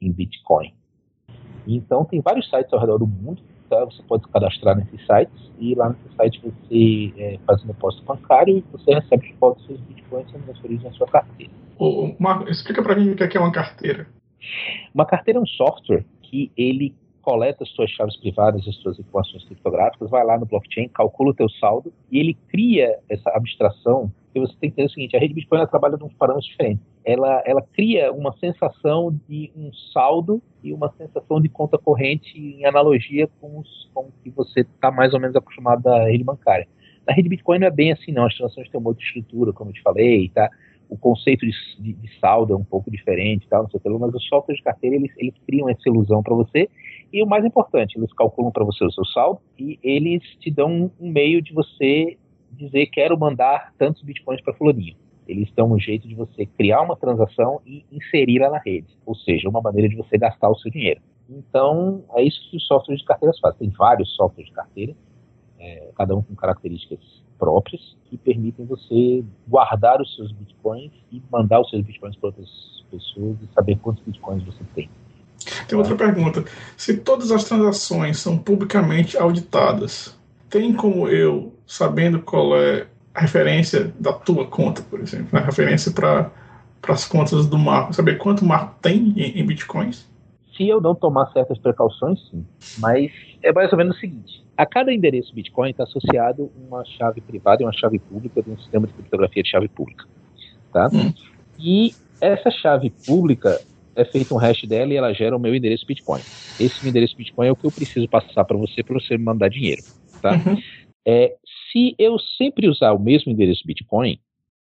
em Bitcoin. Então, tem vários sites ao redor do mundo tá? Você pode se cadastrar nesses sites e lá nesse site você é, faz um depósito bancário e você recebe de volta seus bitcoins sendo transferidos na sua carteira. Ô, Marco, explica para mim o que é, é uma carteira. Uma carteira é um software que ele coleta as suas chaves privadas, as suas informações criptográficas, vai lá no blockchain, calcula o teu saldo e ele cria essa abstração porque você tem que entender o seguinte, a rede Bitcoin trabalha uns parâmetros diferentes. Ela, ela cria uma sensação de um saldo e uma sensação de conta corrente em analogia com, os, com o que você está mais ou menos acostumado da rede bancária. Na rede Bitcoin não é bem assim, não. As transações têm uma outra estrutura, como eu te falei, tá? O conceito de, de, de saldo é um pouco diferente, tá? não sei o que, mas os softwares de carteira, eles, eles criam essa ilusão para você e o mais importante, eles calculam para você o seu saldo e eles te dão um, meio de você dizer quero mandar tantos bitcoins para fulaninho. Eles dão um jeito de você criar uma transação e inseri-la na rede, ou seja, uma maneira de você gastar o seu dinheiro. Então, é isso que os softwares de carteiras fazem. Tem vários softwares de carteira, é, cada um com características próprias, que permitem você guardar os seus bitcoins e mandar os seus bitcoins para outras pessoas e saber quantos bitcoins você tem. Tem outra pergunta. Se todas as transações são publicamente auditadas, tem como eu, sabendo qual é referência da tua conta, por exemplo, né? referência para as contas do Marco, saber quanto o Marco tem em, em bitcoins? Se eu não tomar certas precauções, sim. Mas é mais ou menos o seguinte: a cada endereço Bitcoin está associado uma chave privada e uma chave pública de um sistema de criptografia de chave pública. Tá? Hum. E essa chave pública é feito um hash dela e ela gera o meu endereço Bitcoin. Esse meu endereço Bitcoin é o que eu preciso passar para você para você me mandar dinheiro tá? Uhum. É, se eu sempre usar o mesmo endereço Bitcoin,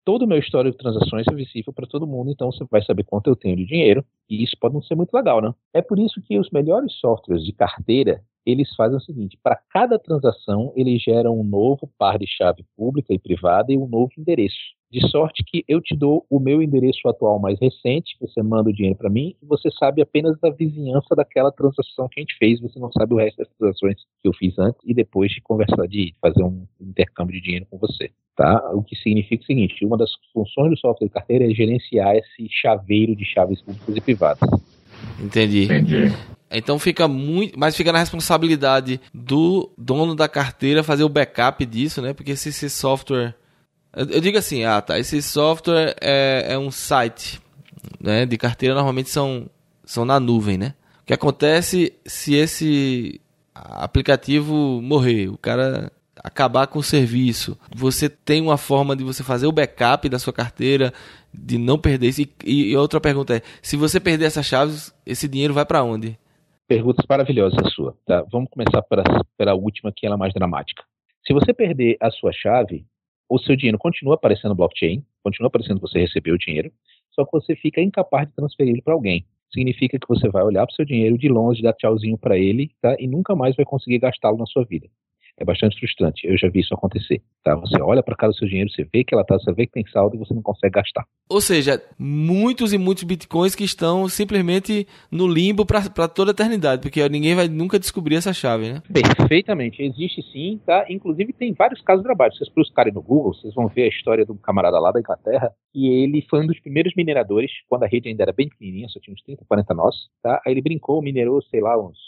todo o meu histórico de transações é visível para todo mundo, então você vai saber quanto eu tenho de dinheiro, e isso pode não ser muito legal, né? É por isso que os melhores softwares de carteira eles fazem o seguinte: para cada transação, eles geram um novo par de chave pública e privada e um novo endereço. De sorte que eu te dou o meu endereço atual mais recente, você manda o dinheiro para mim e você sabe apenas da vizinhança daquela transação que a gente fez, você não sabe o resto das transações que eu fiz antes e depois de conversar, de fazer um intercâmbio de dinheiro com você. Tá? O que significa o seguinte: uma das funções do software de carteira é gerenciar esse chaveiro de chaves públicas e privadas. Entendi. Entendi. Então fica muito. Mas fica na responsabilidade do dono da carteira fazer o backup disso, né? Porque se esse software. Eu, digo assim, ah tá, esse software é, é um site né, de carteira, normalmente são, são na nuvem, né? O que acontece se esse aplicativo morrer, o cara acabar com o serviço, você tem uma forma de você fazer o backup da sua carteira, de não perder isso. E, e outra pergunta é, se você perder essas chaves, esse dinheiro vai para onde? Perguntas maravilhosas a sua. Tá? Vamos começar pela, pela última, que é a mais dramática. Se você perder a sua chave, o seu dinheiro continua aparecendo no blockchain, continua aparecendo que você recebeu o dinheiro, só que você fica incapaz de transferir para alguém. Significa que você vai olhar para o seu dinheiro de longe, dar tchauzinho para ele, tá? E nunca mais vai conseguir gastá-lo na sua vida é bastante frustrante. Eu já vi isso acontecer. Tá? Você olha para casa do seu dinheiro, você vê que ela tá, você vê que tem saldo e você não consegue gastar. Ou seja, muitos e muitos bitcoins que estão simplesmente no limbo para toda a eternidade, porque ninguém vai nunca descobrir essa chave, né? Perfeitamente. Existe sim, tá? Inclusive tem vários casos de trabalho. Vocês buscarem no Google, vocês vão ver a história de um camarada lá da Inglaterra e ele foi um dos primeiros mineradores, quando a rede ainda era bem pequenininha, só tinha uns 30, 40 nós, tá? Aí ele brincou, minerou, sei lá, uns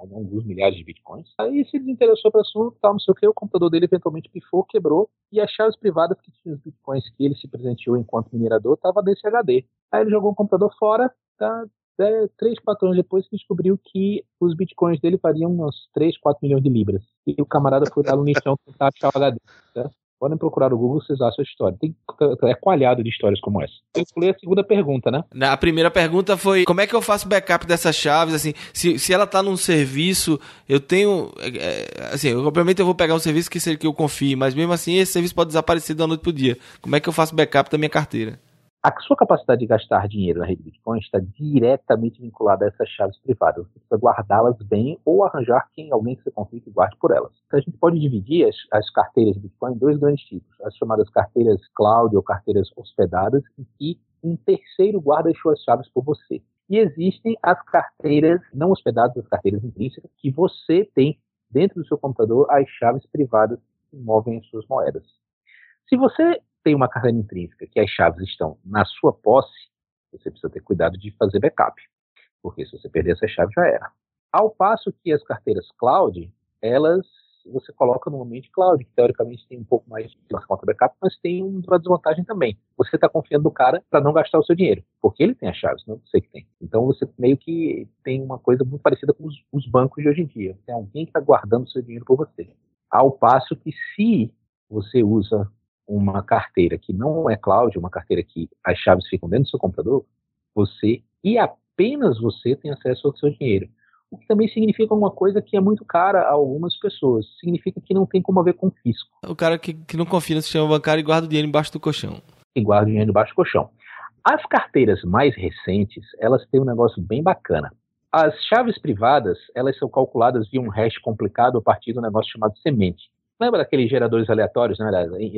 alguns milhares de bitcoins. Aí se desinteressou para assunto, tal, não sei o que, o computador dele eventualmente pifou, quebrou, e as chaves privadas que tinham os bitcoins que ele se presenteou enquanto minerador estava nesse HD. Aí ele jogou o computador fora, tá? É, três, quatro anos depois que descobriu que os bitcoins dele variam uns 3, 4 milhões de libras. E o camarada foi lá no lixão tentar achar o HD. Tá? Podem procurar no Google, vocês acham a história. Tem, é coalhado de histórias como essa. Eu escolhi a segunda pergunta, né? A primeira pergunta foi: como é que eu faço backup dessas chaves? Assim, se, se ela está num serviço, eu tenho. É, assim, obviamente eu vou pegar um serviço que, que eu confie, mas mesmo assim esse serviço pode desaparecer da noite pro dia. Como é que eu faço backup da minha carteira? A sua capacidade de gastar dinheiro na rede Bitcoin está diretamente vinculada a essas chaves privadas. Você precisa guardá-las bem ou arranjar quem, alguém que você confie que guarde por elas. Então, a gente pode dividir as, as, carteiras de Bitcoin em dois grandes tipos. As chamadas carteiras cloud ou carteiras hospedadas, em que um terceiro guarda as suas chaves por você. E existem as carteiras não hospedadas, as carteiras intrínsecas, que você tem dentro do seu computador as chaves privadas que movem as suas moedas. Se você tem uma carteira intrínseca que as chaves estão na sua posse, você precisa ter cuidado de fazer backup, porque se você perder essa chave já era. Ao passo que as carteiras cloud, elas você coloca no ambiente cloud, que teoricamente tem um pouco mais de conta backup, mas tem uma desvantagem também. Você está confiando no cara para não gastar o seu dinheiro, porque ele tem as chaves, não você que tem. Então você meio que tem uma coisa muito parecida com os, os bancos de hoje em dia. Tem alguém que está guardando o seu dinheiro por você. Ao passo que se você usa uma carteira que não é cloud, uma carteira que as chaves ficam dentro do seu computador, você e apenas você tem acesso ao seu dinheiro. O que também significa uma coisa que é muito cara a algumas pessoas. Significa que não tem como haver confisco. O cara que, que não confia no sistema bancário e guarda o dinheiro embaixo do colchão. E guarda o dinheiro embaixo do colchão. As carteiras mais recentes, elas têm um negócio bem bacana. As chaves privadas, elas são calculadas via um hash complicado a partir do negócio chamado semente. Lembra daqueles geradores aleatórios, né,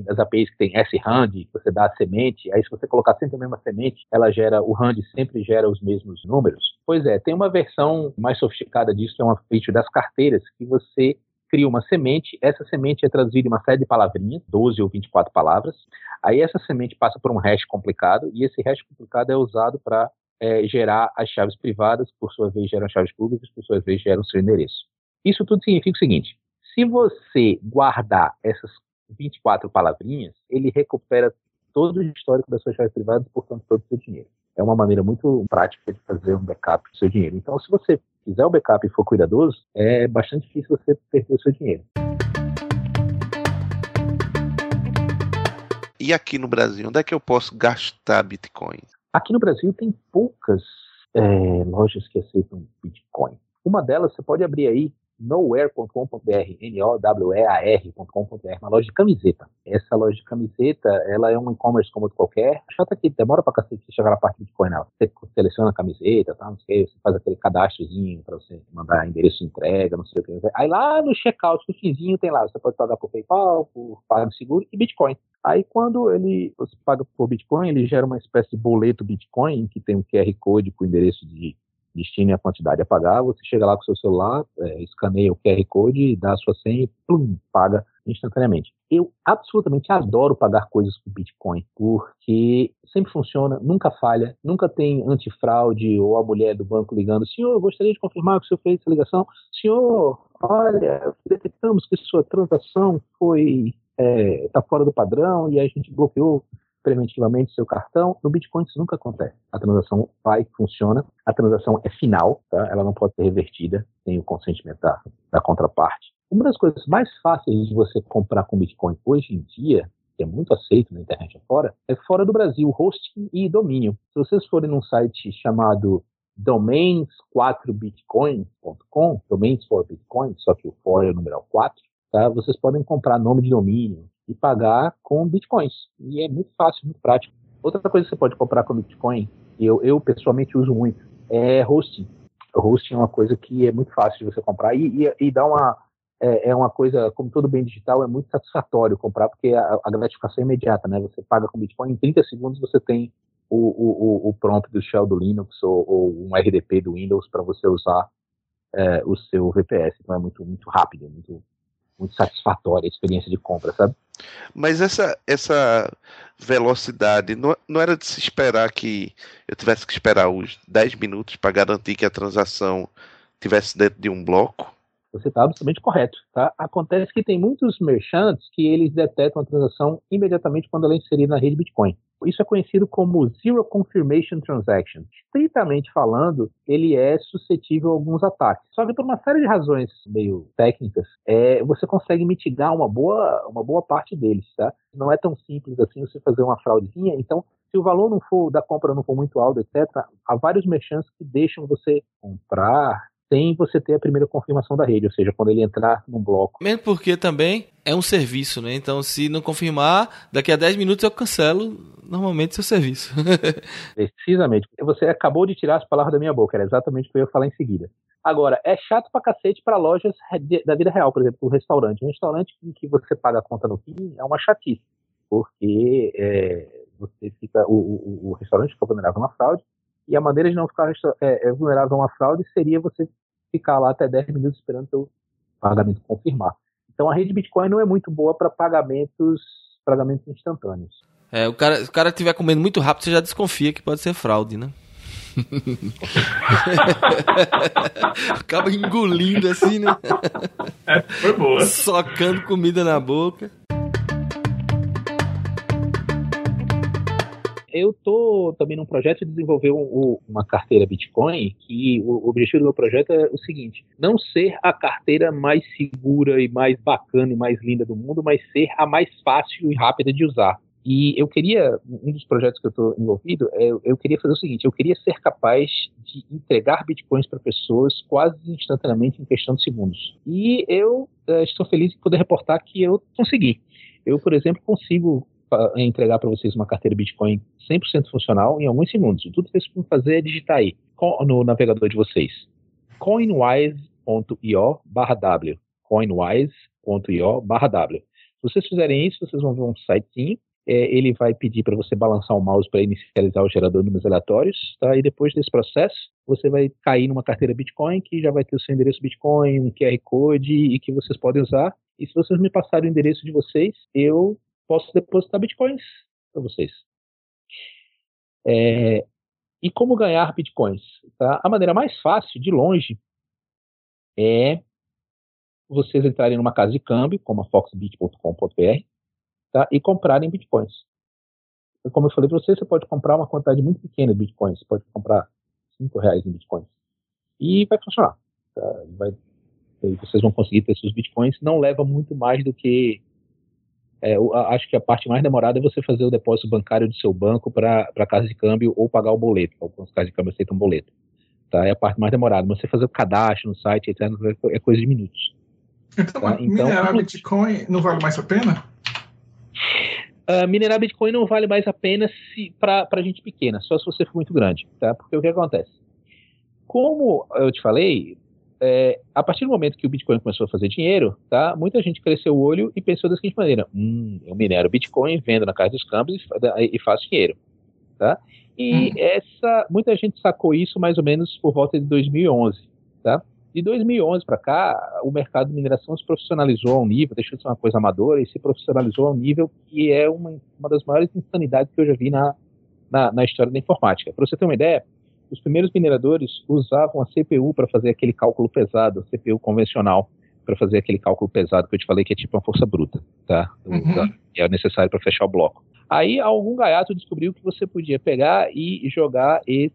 das, APIs que tem S-RAND, que você dá a semente, aí se você colocar sempre a mesma semente, ela gera, o RAND sempre gera os mesmos números? Pois é, tem uma versão mais sofisticada disso, que é uma feature das carteiras, que você cria uma semente, essa semente é traduzida em uma série de palavrinhas, 12 ou 24 palavras, aí essa semente passa por um hash complicado, e esse hash complicado é usado para é, gerar as chaves privadas, por sua vez geram chaves públicas, por sua vez geram seu endereço. Isso tudo significa o seguinte, se você guardar essas 24 palavrinhas, ele recupera todo o histórico das suas chaves privadas, portanto, todo o seu dinheiro. É uma maneira muito prática de fazer um backup do seu dinheiro. Então, se você fizer o backup e for cuidadoso, é bastante difícil você perder o seu dinheiro. E aqui no Brasil, onde é que eu posso gastar Bitcoin? Aqui no Brasil tem poucas é, lojas que aceitam Bitcoin. Uma delas você pode abrir aí nowhere.com.br, N-O-W-E-A-R.com.br, uma loja de camiseta. Essa loja de camiseta, ela é um e-commerce como outro qualquer. Chata que demora pra cacete chegar na parte de Bitcoin. Você seleciona a camiseta, tá, não sei, você faz aquele cadastrozinho pra você mandar endereço de entrega, não sei o que. Aí lá no checkout, no finzinho, tem lá, você pode pagar por PayPal, por PagSeguro e Bitcoin. Aí quando ele você paga por Bitcoin, ele gera uma espécie de boleto Bitcoin que tem um QR Code com o endereço de destino e a quantidade a pagar. Você chega lá com o seu celular, é, escaneia o QR Code, dá a sua senha e plum, paga instantaneamente. Eu absolutamente adoro pagar coisas com Bitcoin, porque sempre funciona, nunca falha, nunca tem antifraude ou a mulher do banco ligando, senhor, gostaria de confirmar que o senhor fez essa ligação. Senhor, olha, detectamos que sua transação foi está é, tá fora do padrão e a gente bloqueou preventivamente seu cartão. No Bitcoin isso nunca acontece. A transação vai, funciona, a transação é final, tá? ela não pode ser revertida sem o consentimento da, da contraparte. Uma das coisas mais fáceis de você comprar com Bitcoin hoje em dia, que é muito aceito na internet afora, é fora do Brasil, hosting e domínio. Se vocês forem num site chamado domains4bitcoin.com, domains for Bitcoin, só que o for é o numeral 4, tá? vocês podem comprar nome de domínio e pagar com bitcoins. E é muito fácil, muito prático. Outra coisa que você pode comprar com bitcoin, e eu, eu pessoalmente uso muito, é hosting. Hosting é uma coisa que é muito fácil de você comprar e, e, e dá uma é, é, uma coisa, como todo bem digital, é muito satisfatório comprar, porque a, a, gratificação é imediata, né? Você paga com Bitcoin, em 30 segundos você tem o, o, o prompt do shell do Linux ou, ou um RDP do Windows para você usar é, o seu VPS. Então é muito, muito rápido, muito, muito satisfatória a experiência de compra, sabe? Mas essa, essa velocidade, não, não era de se esperar que eu tivesse que esperar os 10 minutos para garantir que a transação tivesse dentro de um bloco? Você está absolutamente correto. Tá? Acontece que tem muitos merchants que eles detectam a transação imediatamente quando ela é inserida na rede Bitcoin. Isso é conhecido como Zero Confirmation Transaction. Estritamente falando, ele é suscetível a alguns ataques. Só que por uma série de razões meio técnicas, é, você consegue mitigar uma boa, uma boa parte deles. Tá? Não é tão simples assim você fazer uma fraudezinha. Então, se o valor não for da compra não for muito alto, etc., há vários merchants que deixam você comprar, sem você ter a primeira confirmação da rede, ou seja, quando ele entrar num bloco. Mesmo porque também é um serviço, né? Então, se não confirmar, daqui a 10 minutos eu cancelo normalmente seu serviço. *laughs* Precisamente. Você acabou de tirar as palavras da minha boca, era exatamente o que eu ia falar em seguida. Agora, é chato pra cacete para lojas da vida real, por exemplo, um restaurante. Um restaurante em que você paga a conta no fim é uma chatice, porque é, você fica, o, o, o restaurante fica vulnerável a uma fraude, e a maneira de não ficar é, é vulnerável a uma fraude seria você ficar lá até 10 minutos esperando o pagamento confirmar. Então a rede Bitcoin não é muito boa para pagamentos, pagamentos instantâneos. É, o cara, o cara estiver comendo muito rápido, você já desconfia que pode ser fraude, né? *laughs* Acaba engolindo assim, né? É, foi boa. Socando comida na boca. Eu tô também num projeto de desenvolver um, uma carteira Bitcoin que o, objetivo do meu projeto é o seguinte: não ser a carteira mais segura e mais bacana e mais linda do mundo, mas ser a mais fácil e rápida de usar. E eu queria, um dos projetos que eu estou envolvido, é, eu queria fazer o seguinte: eu queria ser capaz de entregar bitcoins para pessoas quase instantaneamente em questão de segundos. E eu é, estou feliz em poder reportar que eu consegui. Eu, por exemplo, consigo entregar para vocês uma carteira Bitcoin 100% funcional em alguns segundos. Tudo que vocês precisam fazer é digitar aí no navegador de vocês coinwise.io W coinwise.io W se vocês fizerem isso, vocês vão ver um sitezinho é, ele vai pedir para você balançar o mouse para inicializar o gerador de números aleatórios, tá? E depois desse processo, você vai cair numa carteira Bitcoin que já vai ter o seu endereço Bitcoin, um QR Code e que vocês podem usar. E se vocês me passarem o endereço de vocês, eu posso depositar bitcoins para vocês. É, e como ganhar bitcoins? Tá? A maneira mais fácil, de longe, é vocês entrarem numa casa de câmbio, como a foxbit.com.br, tá? e comprarem bitcoins. Como eu falei para vocês, você pode comprar uma quantidade muito pequena de bitcoins. Você pode comprar 5 reais em bitcoins. E vai funcionar. Tá? Vai, vocês vão conseguir ter seus bitcoins. Não leva muito mais do que é, acho que a parte mais demorada é você fazer o depósito bancário do seu banco para a casa de câmbio ou pagar o boleto. Algumas casas de câmbio aceitam boleto. Tá? É a parte mais demorada. Você fazer o cadastro no site, etc., é coisa de minutos. Então, tá? então minerar Bitcoin não vale mais a pena? Uh, minerar Bitcoin não vale mais a pena para gente pequena, só se você for muito grande, tá? Porque o que acontece? Como eu te falei, é, a partir do momento que o Bitcoin começou a fazer dinheiro, tá? Muita gente cresceu o olho e pensou da seguinte maneira: hum, eu minero Bitcoin, vendo na casa dos câmbios e, e faço dinheiro, tá? E hum. essa, muita gente sacou isso mais ou menos por volta de 2011, tá? De 2011 para cá, o mercado de mineração se profissionalizou a um nível, deixou de ser uma coisa amadora e se profissionalizou a um nível que é uma, uma das maiores insanidades que eu já vi na, na, na história da informática. Para você ter uma ideia, os primeiros mineradores usavam a CPU para fazer aquele cálculo pesado, a CPU convencional, para fazer aquele cálculo pesado que eu te falei que é tipo uma força bruta, tá? Uhum. é necessário para fechar o bloco. Aí algum gaiato descobriu que você podia pegar e jogar esse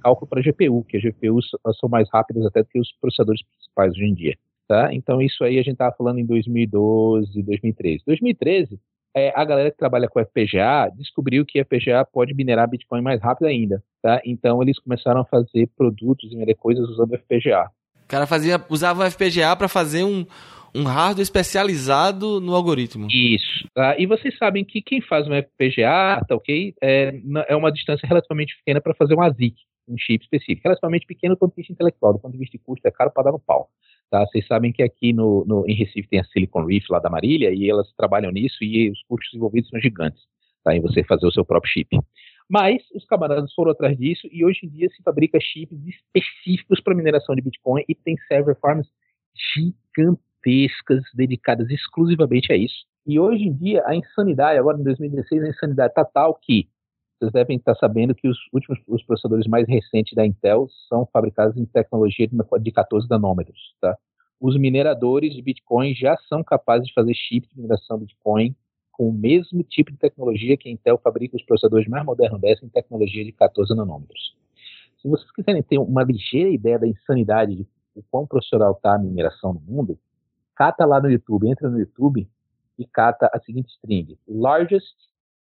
cálculo para GPU, que as GPUs são mais rápidas até do que os processadores principais hoje em dia. Tá? Então isso aí a gente estava falando em 2012, 2013. 2013 é, a galera que trabalha com FPGA descobriu que FPGA pode minerar Bitcoin mais rápido ainda, tá? Então eles começaram a fazer produtos e vender coisas usando FPGA. O cara fazia, usava o FPGA para fazer um, um hardware especializado no algoritmo. Isso. Tá? E vocês sabem que quem faz um FPGA, tá ok? É, é uma distância relativamente pequena para fazer um ASIC, um chip específico. Relativamente pequeno do ponto de vista intelectual, do ponto de vista de custo, é caro para dar no pau. Tá? Vocês sabem que aqui no, no, em Recife tem a Silicon Reef lá da Marília e elas trabalham nisso e os custos envolvidos são gigantes tá? em você fazer o seu próprio chip. Mas os camaradas foram atrás disso e hoje em dia se fabrica chips específicos para mineração de Bitcoin e tem server farms gigantescas dedicadas exclusivamente a isso. E hoje em dia a insanidade, agora em 2016, a insanidade está tal que vocês devem estar sabendo que os últimos os processadores mais recentes da Intel são fabricados em tecnologia de 14 nanômetros, tá? Os mineradores de Bitcoin já são capazes de fazer chips de mineração Bitcoin com o mesmo tipo de tecnologia que a Intel fabrica os processadores mais modernos dessa em tecnologia de 14 nanômetros. Se vocês quiserem ter uma ligeira ideia da insanidade de o quão profissional está a mineração no mundo, cata lá no YouTube, entra no YouTube e cata a seguinte string: largest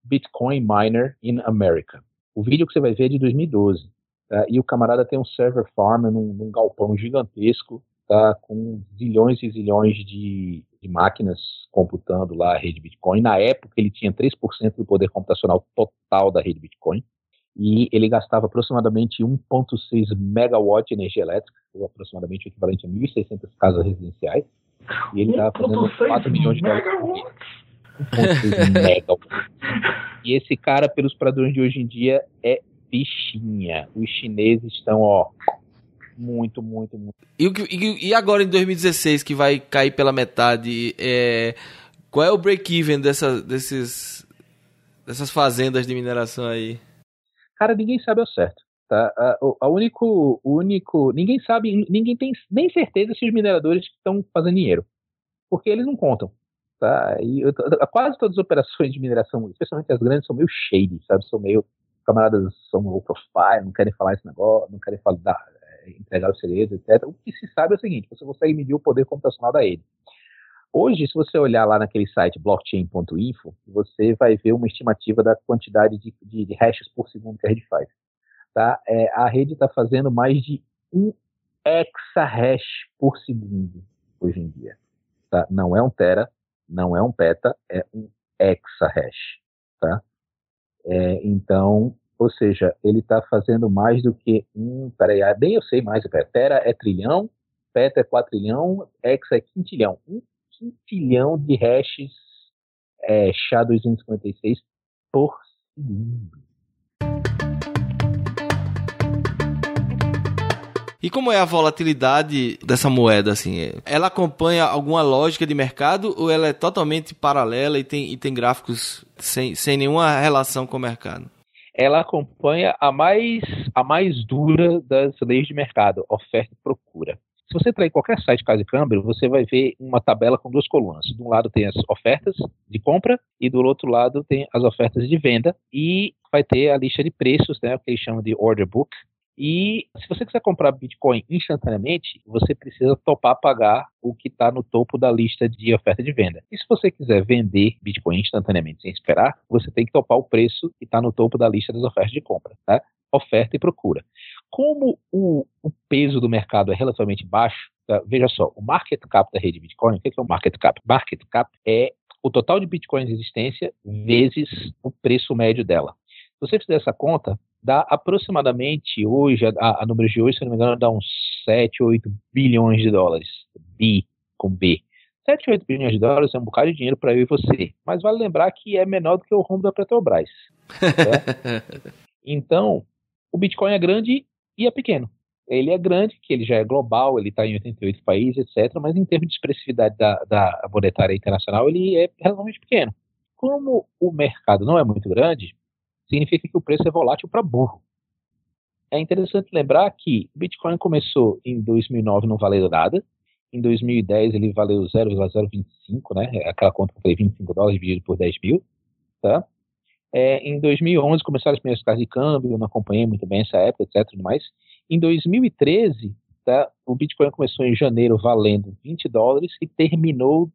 Bitcoin Miner in America. O vídeo que você vai ver é de 2012. Tá? E o camarada tem um server farm num, num galpão gigantesco, tá? com zilhões e zilhões de, de, máquinas computando lá a rede Bitcoin. Na época, ele tinha 3% do poder computacional total da rede Bitcoin. E ele gastava aproximadamente 1,6 megawatt de energia elétrica, ou aproximadamente o equivalente a 1.600 casas residenciais. E ele estava fazendo 4 milhões de dólares. mega. *laughs* E esse cara, pelos padrões de hoje em dia, é bichinha. Os chineses estão, ó, muito, muito, muito. E, e, e agora em 2016, que vai cair pela metade, é, qual é o break-even dessa, desses, dessas fazendas de mineração aí? Cara, ninguém sabe ao certo. Tá? A, a único, o único, ninguém sabe, ninguém tem nem certeza se os mineradores estão fazendo dinheiro, porque eles não contam. Tá? E eu, quase todas as operações de mineração, especialmente as grandes, são meio shady, sabe? São meio camaradas são low profile, não querem falar esse negócio, não querem falar, é, entregar os segredos, etc. O que se sabe é o seguinte: você consegue medir o poder computacional da rede. Hoje, se você olhar lá naquele site blockchain.info, você vai ver uma estimativa da quantidade de, de, de hashes por segundo que a rede faz. Tá? É, a rede está fazendo mais de um exahash por segundo hoje em dia. Tá? Não é um tera, não é um peta, é um exahash, tá? É, então, ou seja, ele está fazendo mais do que um, peraí, ah, bem eu sei mais, tera é trilhão, peta é quatrilhão, hexa é quintilhão, um quintilhão de hashes é, SHA-256 por segundo. E como é a volatilidade dessa moeda, assim? Ela acompanha alguma lógica de mercado ou ela é totalmente paralela e tem, e tem gráficos sem, sem nenhuma relação com o mercado? Ela acompanha a mais, a mais dura das leis de mercado, oferta e procura. Se você entrar em qualquer site Casa e Câmbio, você vai ver uma tabela com duas colunas. De um lado tem as ofertas de compra e do outro lado tem as ofertas de venda e vai ter a lista de preços, né, o que eles chamam de order book, e se você quiser comprar Bitcoin instantaneamente, você precisa topar pagar o que está no topo da lista de oferta de venda. E se você quiser vender Bitcoin instantaneamente sem esperar, você tem que topar o preço que está no topo da lista das ofertas de compra. Tá? Oferta e procura. Como o, o peso do mercado é relativamente baixo, tá? veja só, o market cap da rede Bitcoin, o que é o market cap? Market cap é o total de bitcoins em existência vezes o preço médio dela. Se você fizer essa conta, dá aproximadamente hoje, a, a números de hoje, se não me engano, dá uns 7, 8 bilhões de dólares. Bi, com B. 7, 8 bilhões de dólares é um bocado de dinheiro para eu e você. Mas vale lembrar que é menor do que o rombo da Petrobras. *laughs* então, o Bitcoin é grande e é pequeno. Ele é grande, que ele já é global, ele está em 88 países, etc. Mas em termos de expressividade da, da monetária internacional, ele é relativamente pequeno. Como o mercado não é muito grande, significa que o preço é volátil para burro. É interessante lembrar que o Bitcoin começou em 2009 não valendo nada, em 2010 ele valeu 0,025, né? É aquela conta que eu falei 25 dólares dividido por 10 mil, tá? É, em 2011 começaram as primeiras casas de câmbio, eu não acompanhei muito bem essa época, etc. Mais. Em 2013, tá, o Bitcoin começou em janeiro valendo 20 dólares e terminou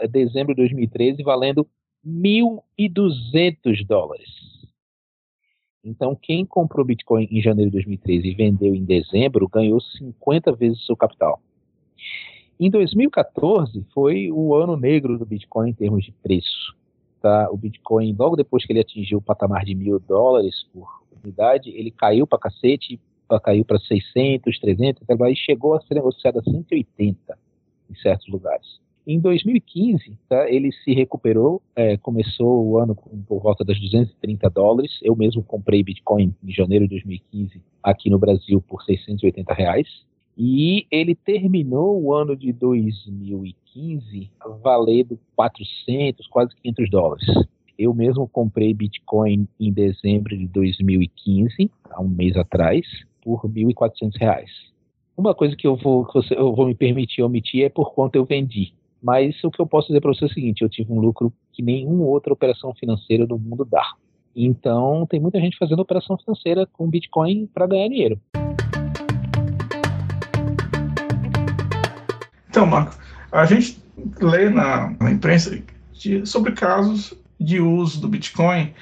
em dezembro de 2013 valendo 1.200 dólares. Então, quem comprou Bitcoin em janeiro de 2013 e vendeu em dezembro ganhou 50 vezes o seu capital. Em 2014 foi o ano negro do Bitcoin em termos de preço. Tá? O Bitcoin, logo depois que ele atingiu o patamar de mil dólares por unidade, ele caiu para cacete, caiu para 600, 300, e chegou a ser negociado a 180 em certos lugares. Em 2015, tá, ele se recuperou, é, começou o ano com, por volta das 230 dólares. Eu mesmo comprei Bitcoin em janeiro de 2015 aqui no Brasil por 680 reais. E ele terminou o ano de 2015 valendo 400, quase 500 dólares. Eu mesmo comprei Bitcoin em dezembro de 2015, há um mês atrás, por 1.400 reais. Uma coisa que eu vou, que eu vou me permitir omitir é por quanto eu vendi. Mas o que eu posso dizer para você é o seguinte: eu tive um lucro que nenhuma outra operação financeira no mundo dá. Então, tem muita gente fazendo operação financeira com Bitcoin para ganhar dinheiro. Então, Marco, a gente lê na, na imprensa de, sobre casos de uso do Bitcoin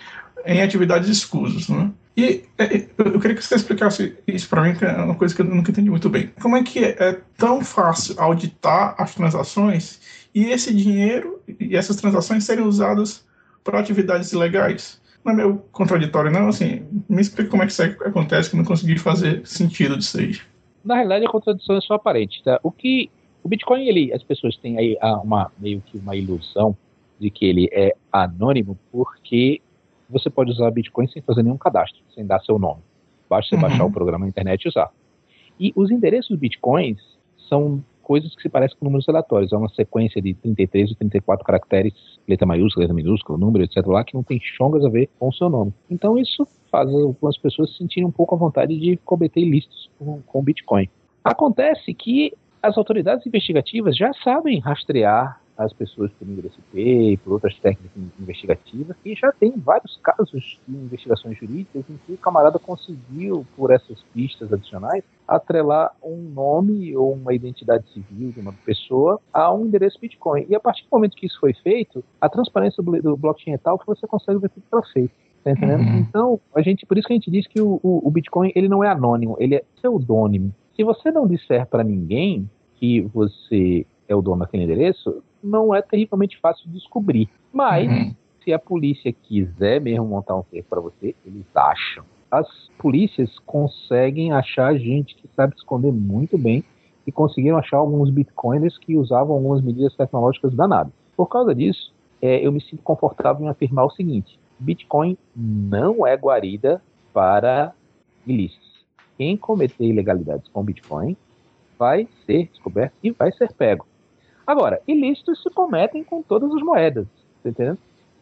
em atividades escusas, né? E é, eu queria que você explicasse isso para mim, que é uma coisa que eu nunca entendi muito bem. Como é que é tão fácil auditar as transações e esse dinheiro e essas transações serem usadas para atividades ilegais? Não é meio contraditório, não? Assim, me explica como é que isso acontece, que eu não consegui fazer sentido disso aí. Na realidade, a contradição é só aparente, tá? O que o Bitcoin, ele, as pessoas têm aí uma, meio que uma ilusão de que ele é anônimo porque você pode usar Bitcoin sem fazer nenhum cadastro, sem dar seu nome. Basta você uhum. baixar o programa na internet e usar. E os endereços Bitcoins são coisas que se parecem com números aleatórios. É uma sequência de 33 ou 34 caracteres, letra maiúscula, letra minúscula, número, etc. lá, que não tem chongas a ver com o seu nome. Então isso faz algumas pessoas se sentirem um pouco à vontade de cometer ilícitos com, com Bitcoin. Acontece que as autoridades investigativas já sabem rastrear as pessoas por endereço IP e por outras técnicas investigativas, e já tem vários casos de investigações jurídicas em que o camarada conseguiu, por essas pistas adicionais, atrelar um nome ou uma identidade civil de uma pessoa a um endereço Bitcoin. E a partir do momento que isso foi feito, a transparência do blockchain é tal que você consegue ver tudo que ela fez. Tá entendendo? Uhum. Então, a gente, por isso que a gente diz que o, o, o Bitcoin ele não é anônimo, ele é pseudônimo. Se você não disser para ninguém que você é o dono daquele endereço, não é terrivelmente fácil de descobrir. Mas, uhum. se a polícia quiser mesmo montar um cerco para você, eles acham. As polícias conseguem achar gente que sabe esconder muito bem e conseguiram achar alguns bitcoiners que usavam algumas medidas tecnológicas danadas. Por causa disso, é, eu me sinto confortável em afirmar o seguinte: Bitcoin não é guarida para ilícitos. Quem cometer ilegalidades com Bitcoin vai ser descoberto e vai ser pego. Agora, ilícitos se cometem com todas as moedas, tá entendendo?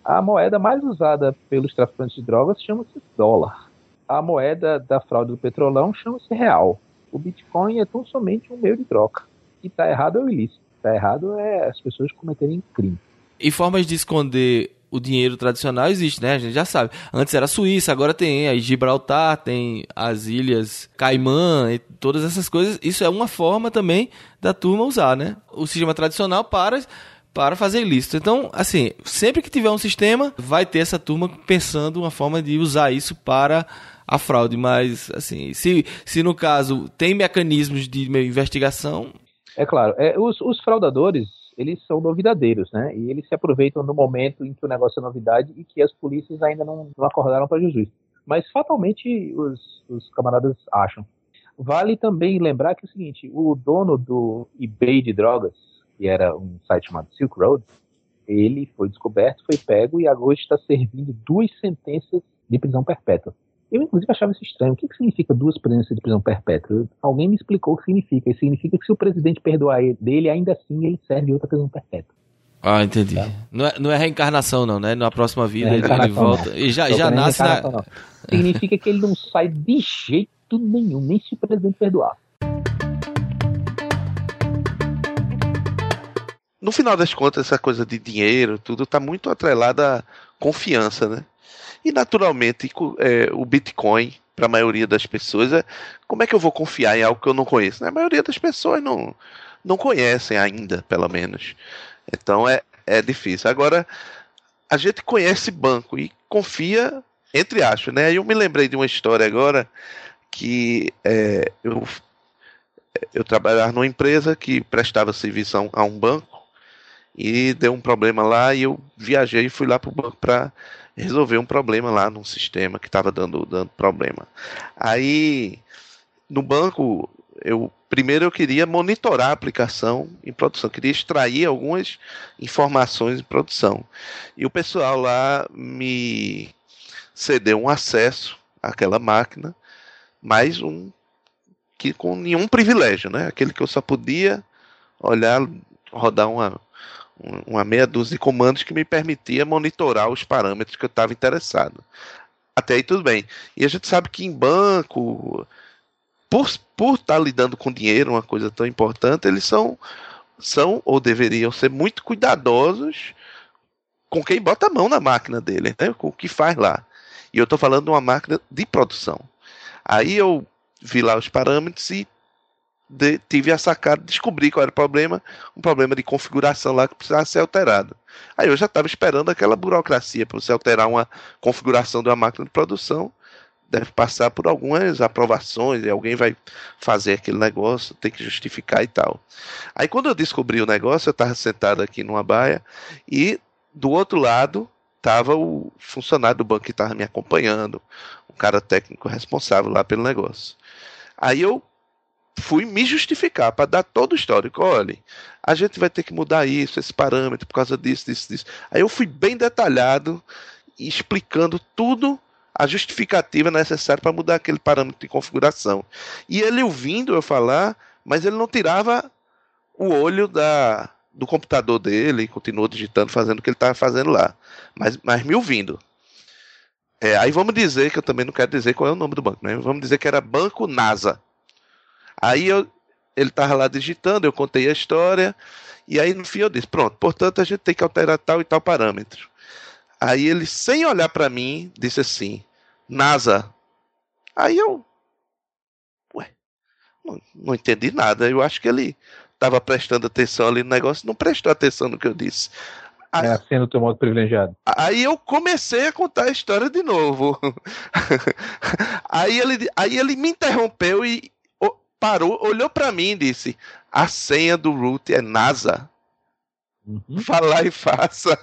A moeda mais usada pelos traficantes de drogas chama-se dólar. A moeda da fraude do petrolão chama-se real. O Bitcoin é tão somente um meio de troca. E tá errado é o ilícito. Tá errado é as pessoas cometerem crime. E formas de esconder o dinheiro tradicional existe, né? A gente já sabe. Antes era Suíça, agora tem aí Gibraltar, tem as ilhas Caimã e todas essas coisas. Isso é uma forma também da turma usar, né? O sistema tradicional para para fazer ilícito. Então, assim, sempre que tiver um sistema, vai ter essa turma pensando uma forma de usar isso para a fraude. Mas, assim, se, se no caso tem mecanismos de investigação. É claro, é, os, os fraudadores, eles são novidadeiros, né? E eles se aproveitam no momento em que o negócio é novidade e que as polícias ainda não, não acordaram para Jesus. Mas fatalmente os, os camaradas acham. Vale também lembrar que é o seguinte: o dono do eBay de drogas, que era um site chamado Silk Road, ele foi descoberto, foi pego e agora está servindo duas sentenças de prisão perpétua. Eu, inclusive, achava isso estranho. O que, que significa duas sentenças de prisão perpétua? Alguém me explicou o que significa. Isso significa que se o presidente perdoar dele, ainda assim ele serve outra prisão perpétua. Ah, entendi. Tá. Não, é, não é reencarnação, não, né? Na próxima vida é ele, volta. Não. E já, já nasce na... Significa que ele não sai de jeito nenhum, nem se o presidente perdoar. no final das contas, essa coisa de dinheiro, tudo está muito atrelada à confiança, né? E naturalmente, é, o Bitcoin, para a maioria das pessoas, é como é que eu vou confiar em algo que eu não conheço? Né? A maioria das pessoas não, não conhecem ainda, pelo menos. Então é, é difícil. Agora, a gente conhece banco e confia, entre aspas, né? Eu me lembrei de uma história agora que é, eu, eu trabalhava numa empresa que prestava serviço a um, a um banco e deu um problema lá e eu viajei e fui lá para o banco para resolver um problema lá num sistema que estava dando, dando problema. Aí no banco eu primeiro eu queria monitorar a aplicação em produção, queria extrair algumas informações em produção. E o pessoal lá me cedeu um acesso àquela máquina, mais um que com nenhum privilégio, né? Aquele que eu só podia olhar, rodar uma uma meia dúzia de comandos que me permitia monitorar os parâmetros que eu estava interessado. Até aí tudo bem. E a gente sabe que em banco, por, por estar tá lidando com dinheiro, uma coisa tão importante, eles são, são ou deveriam ser muito cuidadosos com quem bota a mão na máquina dele, né? com o que faz lá. E eu estou falando de uma máquina de produção. Aí eu vi lá os parâmetros e de, tive a sacada, descobri qual era o problema, um problema de configuração lá que precisava ser alterado. Aí eu já estava esperando aquela burocracia para você alterar uma configuração de uma máquina de produção, deve passar por algumas aprovações, e alguém vai fazer aquele negócio, tem que justificar e tal. Aí quando eu descobri o negócio, eu estava sentado aqui numa baia e do outro lado estava o funcionário do banco que estava me acompanhando, um cara técnico responsável lá pelo negócio. Aí eu fui me justificar para dar todo o histórico. Olha, a gente vai ter que mudar isso, esse parâmetro, por causa disso, disso, disso. Aí eu fui bem detalhado, explicando tudo a justificativa necessária para mudar aquele parâmetro de configuração. E ele ouvindo eu falar, mas ele não tirava o olho da, do computador dele e continuou digitando, fazendo o que ele estava fazendo lá. Mas, mas me ouvindo. É, aí vamos dizer, que eu também não quero dizer qual é o nome do banco, né? Vamos dizer que era Banco NASA. Aí eu, ele estava lá digitando, eu contei a história, e aí no fim eu disse: pronto, portanto a gente tem que alterar tal e tal parâmetro. Aí ele, sem olhar para mim, disse assim: NASA. Aí eu. Ué, não, não entendi nada. Eu acho que ele estava prestando atenção ali no negócio, não prestou atenção no que eu disse. Aí, é sendo teu modo privilegiado. Aí eu comecei a contar a história de novo. *laughs* aí, ele, aí ele me interrompeu e, parou, olhou para mim e disse: a senha do root é NASA. Uhum. Fala e faça.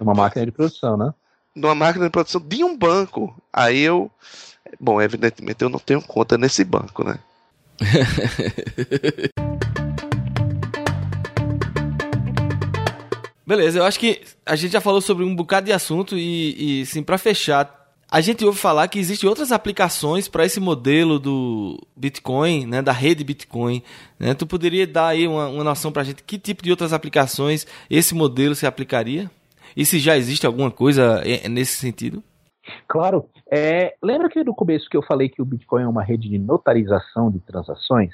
É uma máquina de produção, né? Numa máquina de produção de um banco. Aí eu. Bom, evidentemente eu não tenho conta nesse banco, né? *laughs* Beleza, eu acho que a gente já falou sobre um bocado de assunto e, e sim, para fechar, a gente ouve falar que existem outras aplicações para esse modelo do Bitcoin, né, da rede Bitcoin. Né? Tu poderia dar aí uma, uma noção para a gente que tipo de outras aplicações esse modelo se aplicaria? E se já existe alguma coisa nesse sentido? Claro. É, lembra que no começo que eu falei que o Bitcoin é uma rede de notarização de transações?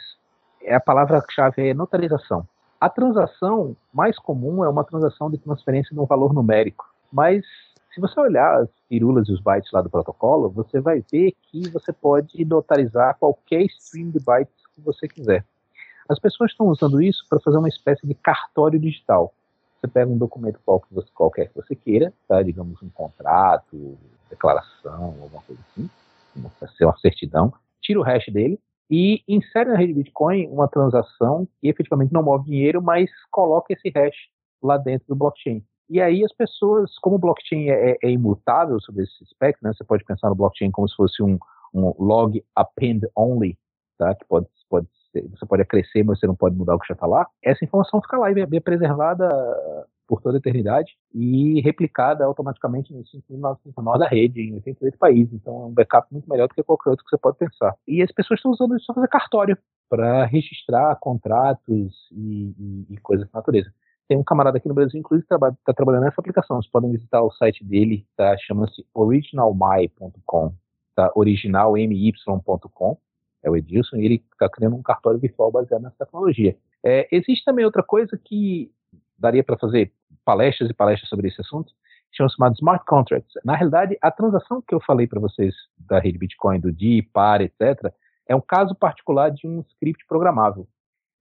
É a palavra-chave é notarização. A transação mais comum é uma transação de transferência de um valor numérico. Mas se você olhar as pirulas e os bytes lá do protocolo, você vai ver que você pode notarizar qualquer stream de bytes que você quiser. As pessoas estão usando isso para fazer uma espécie de cartório digital. Você pega um documento qualquer que você queira, tá? digamos um contrato, declaração, alguma coisa assim, pode ser uma certidão, tira o hash dele e insere na rede Bitcoin uma transação que efetivamente não move dinheiro, mas coloca esse hash lá dentro do blockchain. E aí as pessoas, como o blockchain é, é, é imutável sobre esse aspecto, né, você pode pensar no blockchain como se fosse um, um log append only, tá, que pode, pode ser, você pode acrescer, mas você não pode mudar o que já está lá. Essa informação fica lá e é preservada por toda a eternidade e replicada automaticamente no 5.909 da rede, em 88 países. Então é um backup muito melhor do que qualquer outro que você pode pensar. E as pessoas estão usando isso para fazer cartório, para registrar contratos e, e, e coisas da natureza. Tem um camarada aqui no Brasil, inclusive, que está trabalhando nessa aplicação. Vocês podem visitar o site dele, tá? Chama-se originalmy.com, tá? originalmy.com. É o Edilson, e ele está criando um cartório virtual baseado nessa tecnologia. É, existe também outra coisa que daria para fazer palestras e palestras sobre esse assunto, chama chamado Smart Contracts. Na realidade, a transação que eu falei para vocês da rede Bitcoin, do DI, PAR, etc., é um caso particular de um script programável.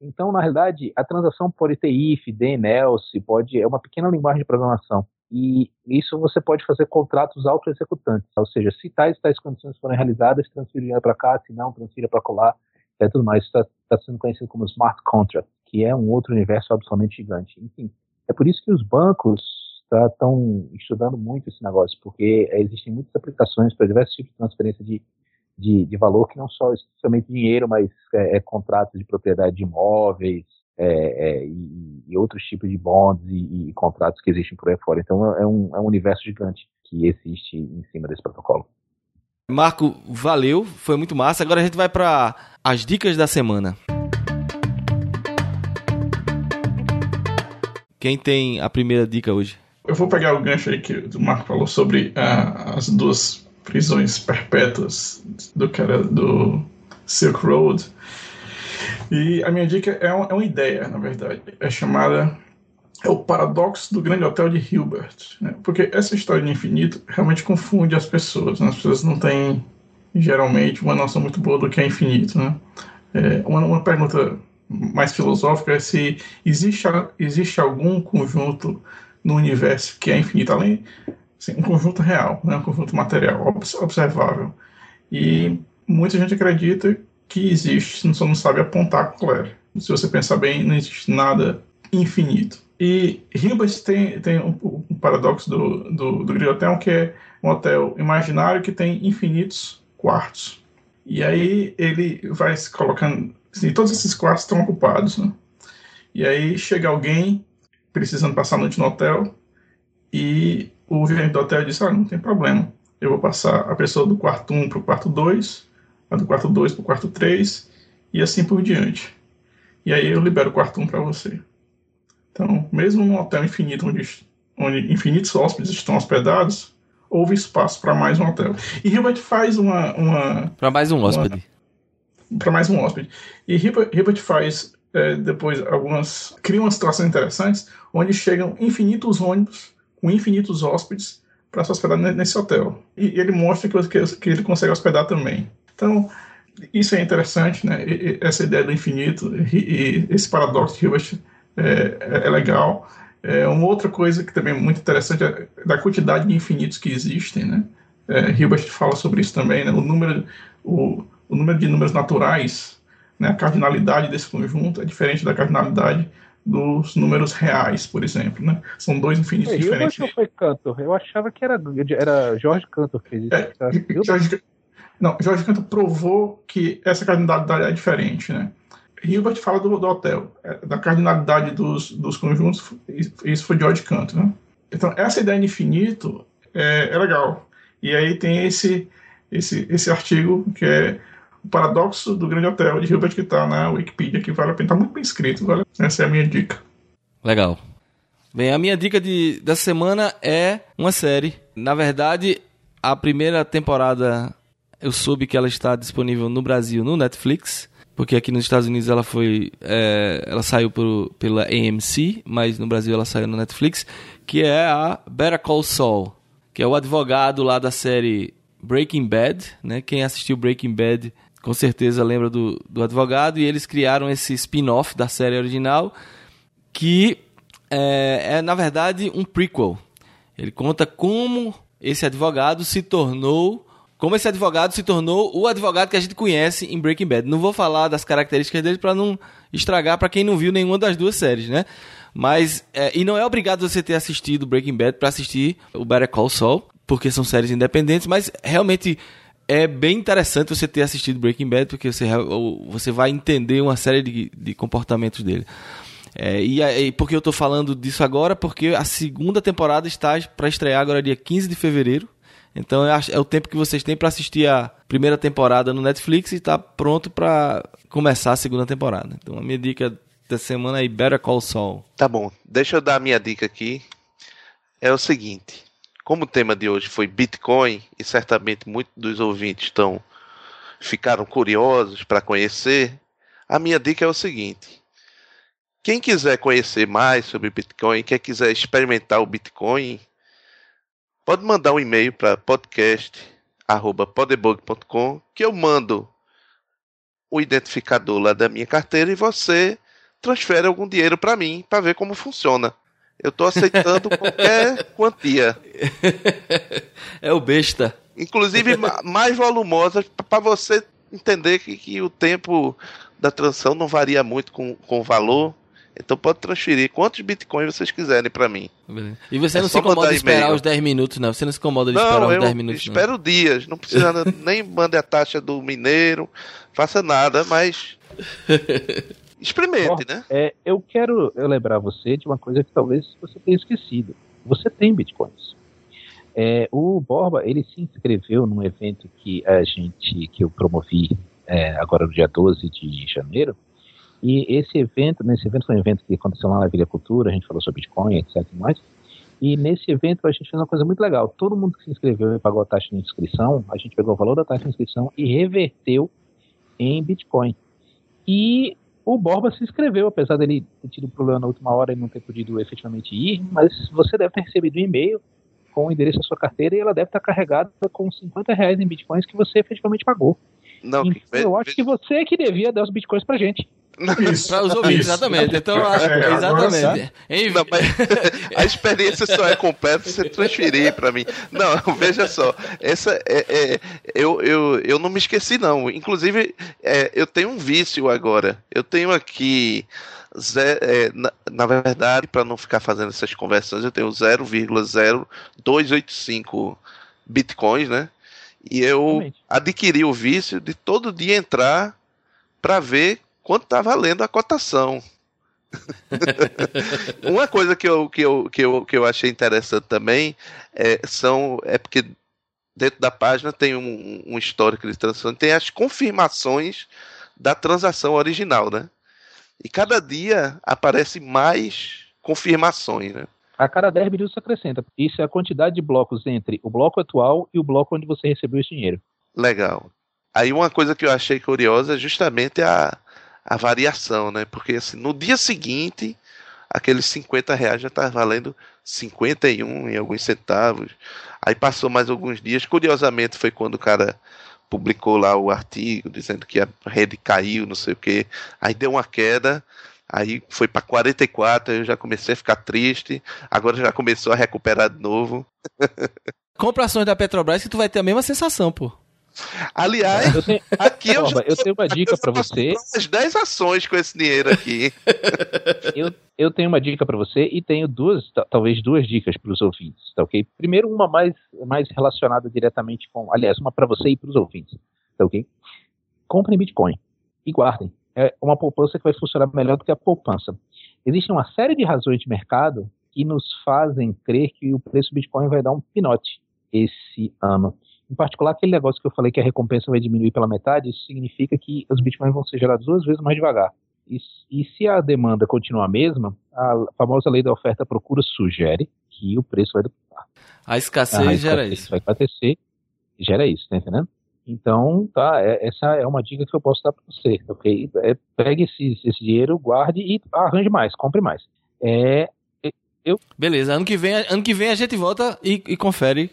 Então, na realidade, a transação pode ter if, then, else, pode, é uma pequena linguagem de programação. E isso você pode fazer contratos auto-executantes, ou seja, se tais tais condições forem realizadas, transfira para cá, se não, transfira para colar, é tudo mais. Isso está tá sendo conhecido como smart contract, que é um outro universo absolutamente gigante. Enfim, é por isso que os bancos estão tá, estudando muito esse negócio, porque existem muitas aplicações para diversos tipos de transferência de de, de valor que não só somente dinheiro, mas é, é contratos de propriedade de imóveis é, é, e, e, outros tipos de bonds e, e, contratos que existem por aí fora. Então é um, é um universo gigante que existe em cima desse protocolo. Marco, valeu, foi muito massa. Agora a gente vai para as dicas da semana. Quem tem a primeira dica hoje? Eu vou pegar o gancho aí que o Marco falou sobre uh, as duas prisões perpétuas do cara do Silk Road. E a minha dica é, uma, é uma ideia, na verdade. É chamada é o paradoxo do grande hotel de Hilbert. Né? Porque essa história de infinito realmente confunde as pessoas. Né? As pessoas não têm, geralmente, uma noção muito boa do que é infinito. Né? É, uma, uma pergunta mais filosófica é se existe, existe algum conjunto no universo que é infinito, além Assim, um conjunto real, né? um conjunto material, observável. E muita gente acredita que existe, só não sabe apontar qual é. Se você pensar bem, não existe nada infinito. E Hilbert tem, tem um, um paradoxo do, do, do Hotel, que é um hotel imaginário que tem infinitos quartos. E aí ele vai se colocando. Assim, todos esses quartos estão ocupados. Né? E aí chega alguém precisando passar a noite no hotel e o gerente do hotel disse: ah, não tem problema, eu vou passar a pessoa do quarto 1 para o quarto 2, a do quarto 2 para o quarto 3 e assim por diante. E aí eu libero o quarto 1 para você. Então, mesmo num hotel infinito onde, onde infinitos hóspedes estão hospedados, houve espaço para mais um hotel. E Hilbert faz uma. uma para mais um hóspede. Para mais um hóspede. E Hilbert, Hilbert faz é, depois algumas. cria umas situações interessantes onde chegam infinitos ônibus com infinitos hóspedes para se hospedar nesse hotel. E ele mostra que, ele consegue hospedar também. Então, isso é interessante, né? Essa ideia do infinito e, e esse paradoxo de Hilbert é, é, é, legal. É uma outra coisa que também é muito interessante é da quantidade de infinitos que existem, né? É, Hilbert fala sobre isso também, né? O número, o, o número de números naturais, né? A cardinalidade desse conjunto é diferente da cardinalidade dos números reais, por exemplo, né? São dois infinitos é, diferentes. Eu foi Cantor. Eu achava que era, era Jorge Cantor que fez isso. É, Jorge, não, Jorge Cantor provou que essa cardinalidade é diferente, né? Hilbert fala do, do hotel, é, da cardinalidade dos, dos conjuntos, isso foi George Cantor, né? Então, essa ideia de infinito é, é legal. E aí tem esse, esse, esse artigo que é o Paradoxo do Grande Hotel, de Hilbert, que está na Wikipedia, que vale a pena, está muito bem escrito, vale? essa é a minha dica. Legal. Bem, a minha dica de, dessa semana é uma série. Na verdade, a primeira temporada eu soube que ela está disponível no Brasil no Netflix, porque aqui nos Estados Unidos ela foi, é, ela saiu por, pela AMC, mas no Brasil ela saiu no Netflix, que é a Better Call Saul, que é o advogado lá da série Breaking Bad, né? Quem assistiu Breaking Bad com certeza lembra do, do advogado, e eles criaram esse spin-off da série original, que é, é, na verdade, um prequel. Ele conta como esse advogado se tornou. Como esse advogado se tornou o advogado que a gente conhece em Breaking Bad. Não vou falar das características dele para não estragar para quem não viu nenhuma das duas séries, né? Mas é, e não é obrigado você ter assistido Breaking Bad para assistir o Better Call Saul, porque são séries independentes, mas realmente é bem interessante você ter assistido Breaking Bad, porque você, você vai entender uma série de, de comportamentos dele. É, e, e por que eu estou falando disso agora? Porque a segunda temporada está para estrear agora dia 15 de fevereiro. Então é, é o tempo que vocês têm para assistir a primeira temporada no Netflix e está pronto para começar a segunda temporada. Então a minha dica da semana é Better Call Saul. Tá bom, deixa eu dar a minha dica aqui. É o seguinte: como o tema de hoje foi Bitcoin, e certamente muitos dos ouvintes estão, ficaram curiosos para conhecer, a minha dica é o seguinte. Quem quiser conhecer mais sobre Bitcoin, quem quiser experimentar o Bitcoin, pode mandar um e-mail para podcast@podebug.com que eu mando o identificador lá da minha carteira e você transfere algum dinheiro para mim para ver como funciona. Eu tô aceitando qualquer quantia. *laughs* É o besta. Inclusive mais volumosa para você entender que, que o tempo da transação não varia muito com, com o valor. Então pode transferir quantos bitcoins vocês quiserem para mim. E você é não se incomoda de esperar os 10 minutos, não? Você não se incomoda de não, esperar os 10 minutos? Eu espero não. dias. Não precisa *laughs* nem mande a taxa do mineiro, faça nada, mas *laughs* Experimente, né? É, eu quero eu lembrar você de uma coisa que talvez você tenha esquecido. Você tem bitcoins. É, o Borba ele se inscreveu num evento que a gente que eu promovi é, agora no dia 12 de janeiro. E esse evento, nesse evento foi um evento que aconteceu lá na Vila Cultura, a gente falou sobre Bitcoin, etc. Mais. E nesse evento a gente fez uma coisa muito legal. Todo mundo que se inscreveu e pagou a taxa de inscrição, a gente pegou o valor da taxa de inscrição e reverteu em Bitcoin. E o Borba se inscreveu, apesar dele ter tido problema na última hora e não ter podido efetivamente ir, mas você deve ter recebido um e-mail com o endereço da sua carteira e ela deve estar carregada com 50 reais em bitcoins que você efetivamente pagou. Não, então, eu acho que você é que devia dar os bitcoins pra gente. Para os ouvintes, exatamente. Então, acho, é, exatamente. Não, *laughs* a experiência só é completa se você transferir para mim. Não, *laughs* veja só. Essa é, é, eu, eu, eu não me esqueci, não. Inclusive, é, eu tenho um vício agora. Eu tenho aqui. Zé, é, na, na, verdade, para não ficar fazendo essas conversões, eu tenho 0,0285 bitcoins, né? E eu adquiri o vício de todo dia entrar para ver quanto está valendo a cotação. *laughs* Uma coisa que eu, que, eu, que, eu, que eu achei interessante também é, são, é porque dentro da página tem um, um histórico de transação, tem as confirmações da transação original, né? E cada dia aparece mais confirmações, né? A cada 10 minutos acrescenta. Isso é a quantidade de blocos entre o bloco atual e o bloco onde você recebeu esse dinheiro. Legal. Aí uma coisa que eu achei curiosa é justamente a, a variação, né? Porque assim, no dia seguinte, aqueles 50 reais já está valendo 51 em alguns centavos. Aí passou mais alguns dias. Curiosamente, foi quando o cara publicou lá o artigo dizendo que a rede caiu, não sei o que. Aí deu uma queda. Aí foi para 44, eu já comecei a ficar triste. Agora já começou a recuperar de novo. *laughs* Compra ações da Petrobras que tu vai ter a mesma sensação, pô. Aliás, eu tenho, aqui eu, já, eu tenho uma dica para você. Umas 10 ações com esse dinheiro aqui. *laughs* eu, eu tenho uma dica para você e tenho duas, talvez duas dicas para os ouvintes, tá ok? Primeiro, uma mais, mais relacionada diretamente com. Aliás, uma para você e para os ouvintes, tá ok? Comprem Bitcoin e guardem. É uma poupança que vai funcionar melhor do que a poupança. Existem uma série de razões de mercado que nos fazem crer que o preço do Bitcoin vai dar um pinote esse ano. Em particular, aquele negócio que eu falei que a recompensa vai diminuir pela metade, isso significa que os bitcoins vão ser gerados duas vezes mais devagar. E, e se a demanda continuar a mesma, a famosa lei da oferta procura sugere que o preço vai duplicar. A escassez a gera isso. Vai acontecer, gera isso, tá entendendo? Então, tá, é, essa é uma dica que eu posso dar para você, ok? É, pegue esse, esse dinheiro, guarde e arranje mais, compre mais. É, eu... Beleza, ano que vem, ano que vem a gente volta e, e confere,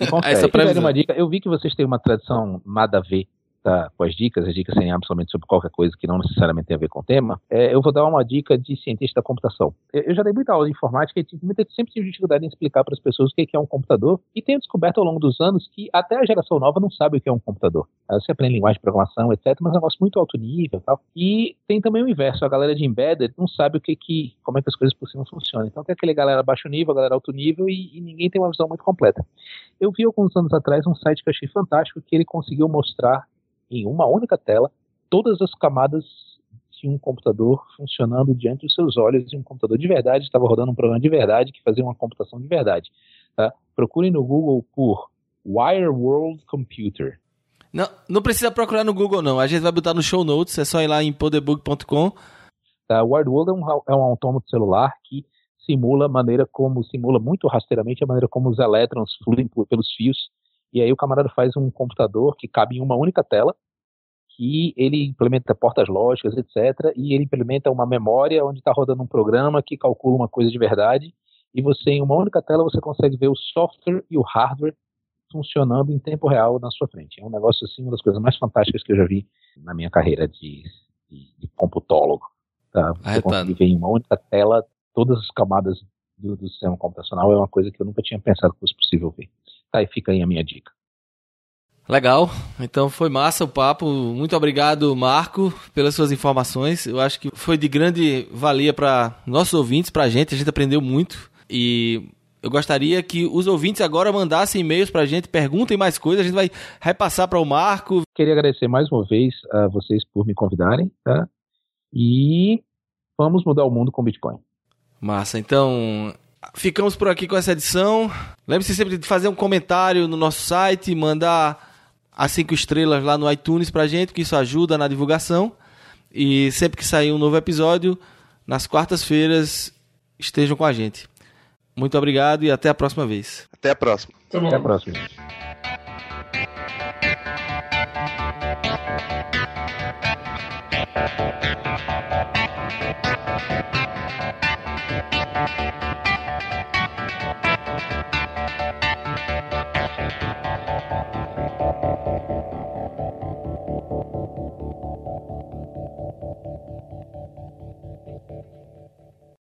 e confere. *laughs* essa previsão. Uma dica, eu vi que vocês têm uma tradição nada a ver, tá, com as dicas, as dicas sem absolutamente sobre qualquer coisa que não necessariamente tem a ver com o tema, é, eu vou dar uma dica de cientista da computação. Eu, eu já dei muita aula de informática e sempre tive dificuldade em explicar para as pessoas o que é um computador e tenho descoberto ao longo dos anos que até a geração nova não sabe o que é um computador. Você aprende linguagem de programação, etc., mas é um negócio muito alto nível e tal. E tem também o inverso, a galera de embedded não sabe o que que, como é que as coisas por cima funcionam. Então tem aquele galera baixo nível, galera alto nível e, e ninguém tem uma visão muito completa. Eu vi alguns anos atrás um site que eu achei fantástico que ele conseguiu mostrar em uma única tela todas as camadas de um computador funcionando diante dos seus olhos e um computador de verdade estava rodando um programa de verdade que fazia uma computação de verdade. Tá? Procure no Google por Wire World Computer. Não, não precisa procurar no Google não, a gente vai botar no show notes, é só ir lá em podebug.com. Tá? Wire World é um, é um autômato celular que simula a maneira como, simula muito rasteiramente a maneira como os elétrons fluem pelos fios e aí o camarada faz um computador que cabe em uma única tela, que ele implementa portas lógicas, etc. E ele implementa uma memória onde está rodando um programa que calcula uma coisa de verdade. E você, em uma única tela, você consegue ver o software e o hardware funcionando em tempo real na sua frente. É um negócio assim, uma das coisas mais fantásticas que eu já vi na minha carreira de, de, de computólogo. Tá? Você consegue ver em uma única tela todas as camadas do, do sistema computacional. É uma coisa que eu nunca tinha pensado que fosse possível ver. Tá, e fica aí a minha dica. Legal, então foi massa o papo. Muito obrigado, Marco, pelas suas informações. Eu acho que foi de grande valia para nossos ouvintes, para a gente. A gente aprendeu muito e eu gostaria que os ouvintes agora mandassem e-mails para a gente, perguntem mais coisas. A gente vai repassar para o Marco. Queria agradecer mais uma vez a vocês por me convidarem, tá? E vamos mudar o mundo com Bitcoin. Massa. Então, ficamos por aqui com essa edição. Lembre-se sempre de fazer um comentário no nosso site, mandar as cinco estrelas lá no iTunes pra gente, que isso ajuda na divulgação. E sempre que sair um novo episódio, nas quartas-feiras, estejam com a gente. Muito obrigado e até a próxima vez. Até a próxima. Até a próxima.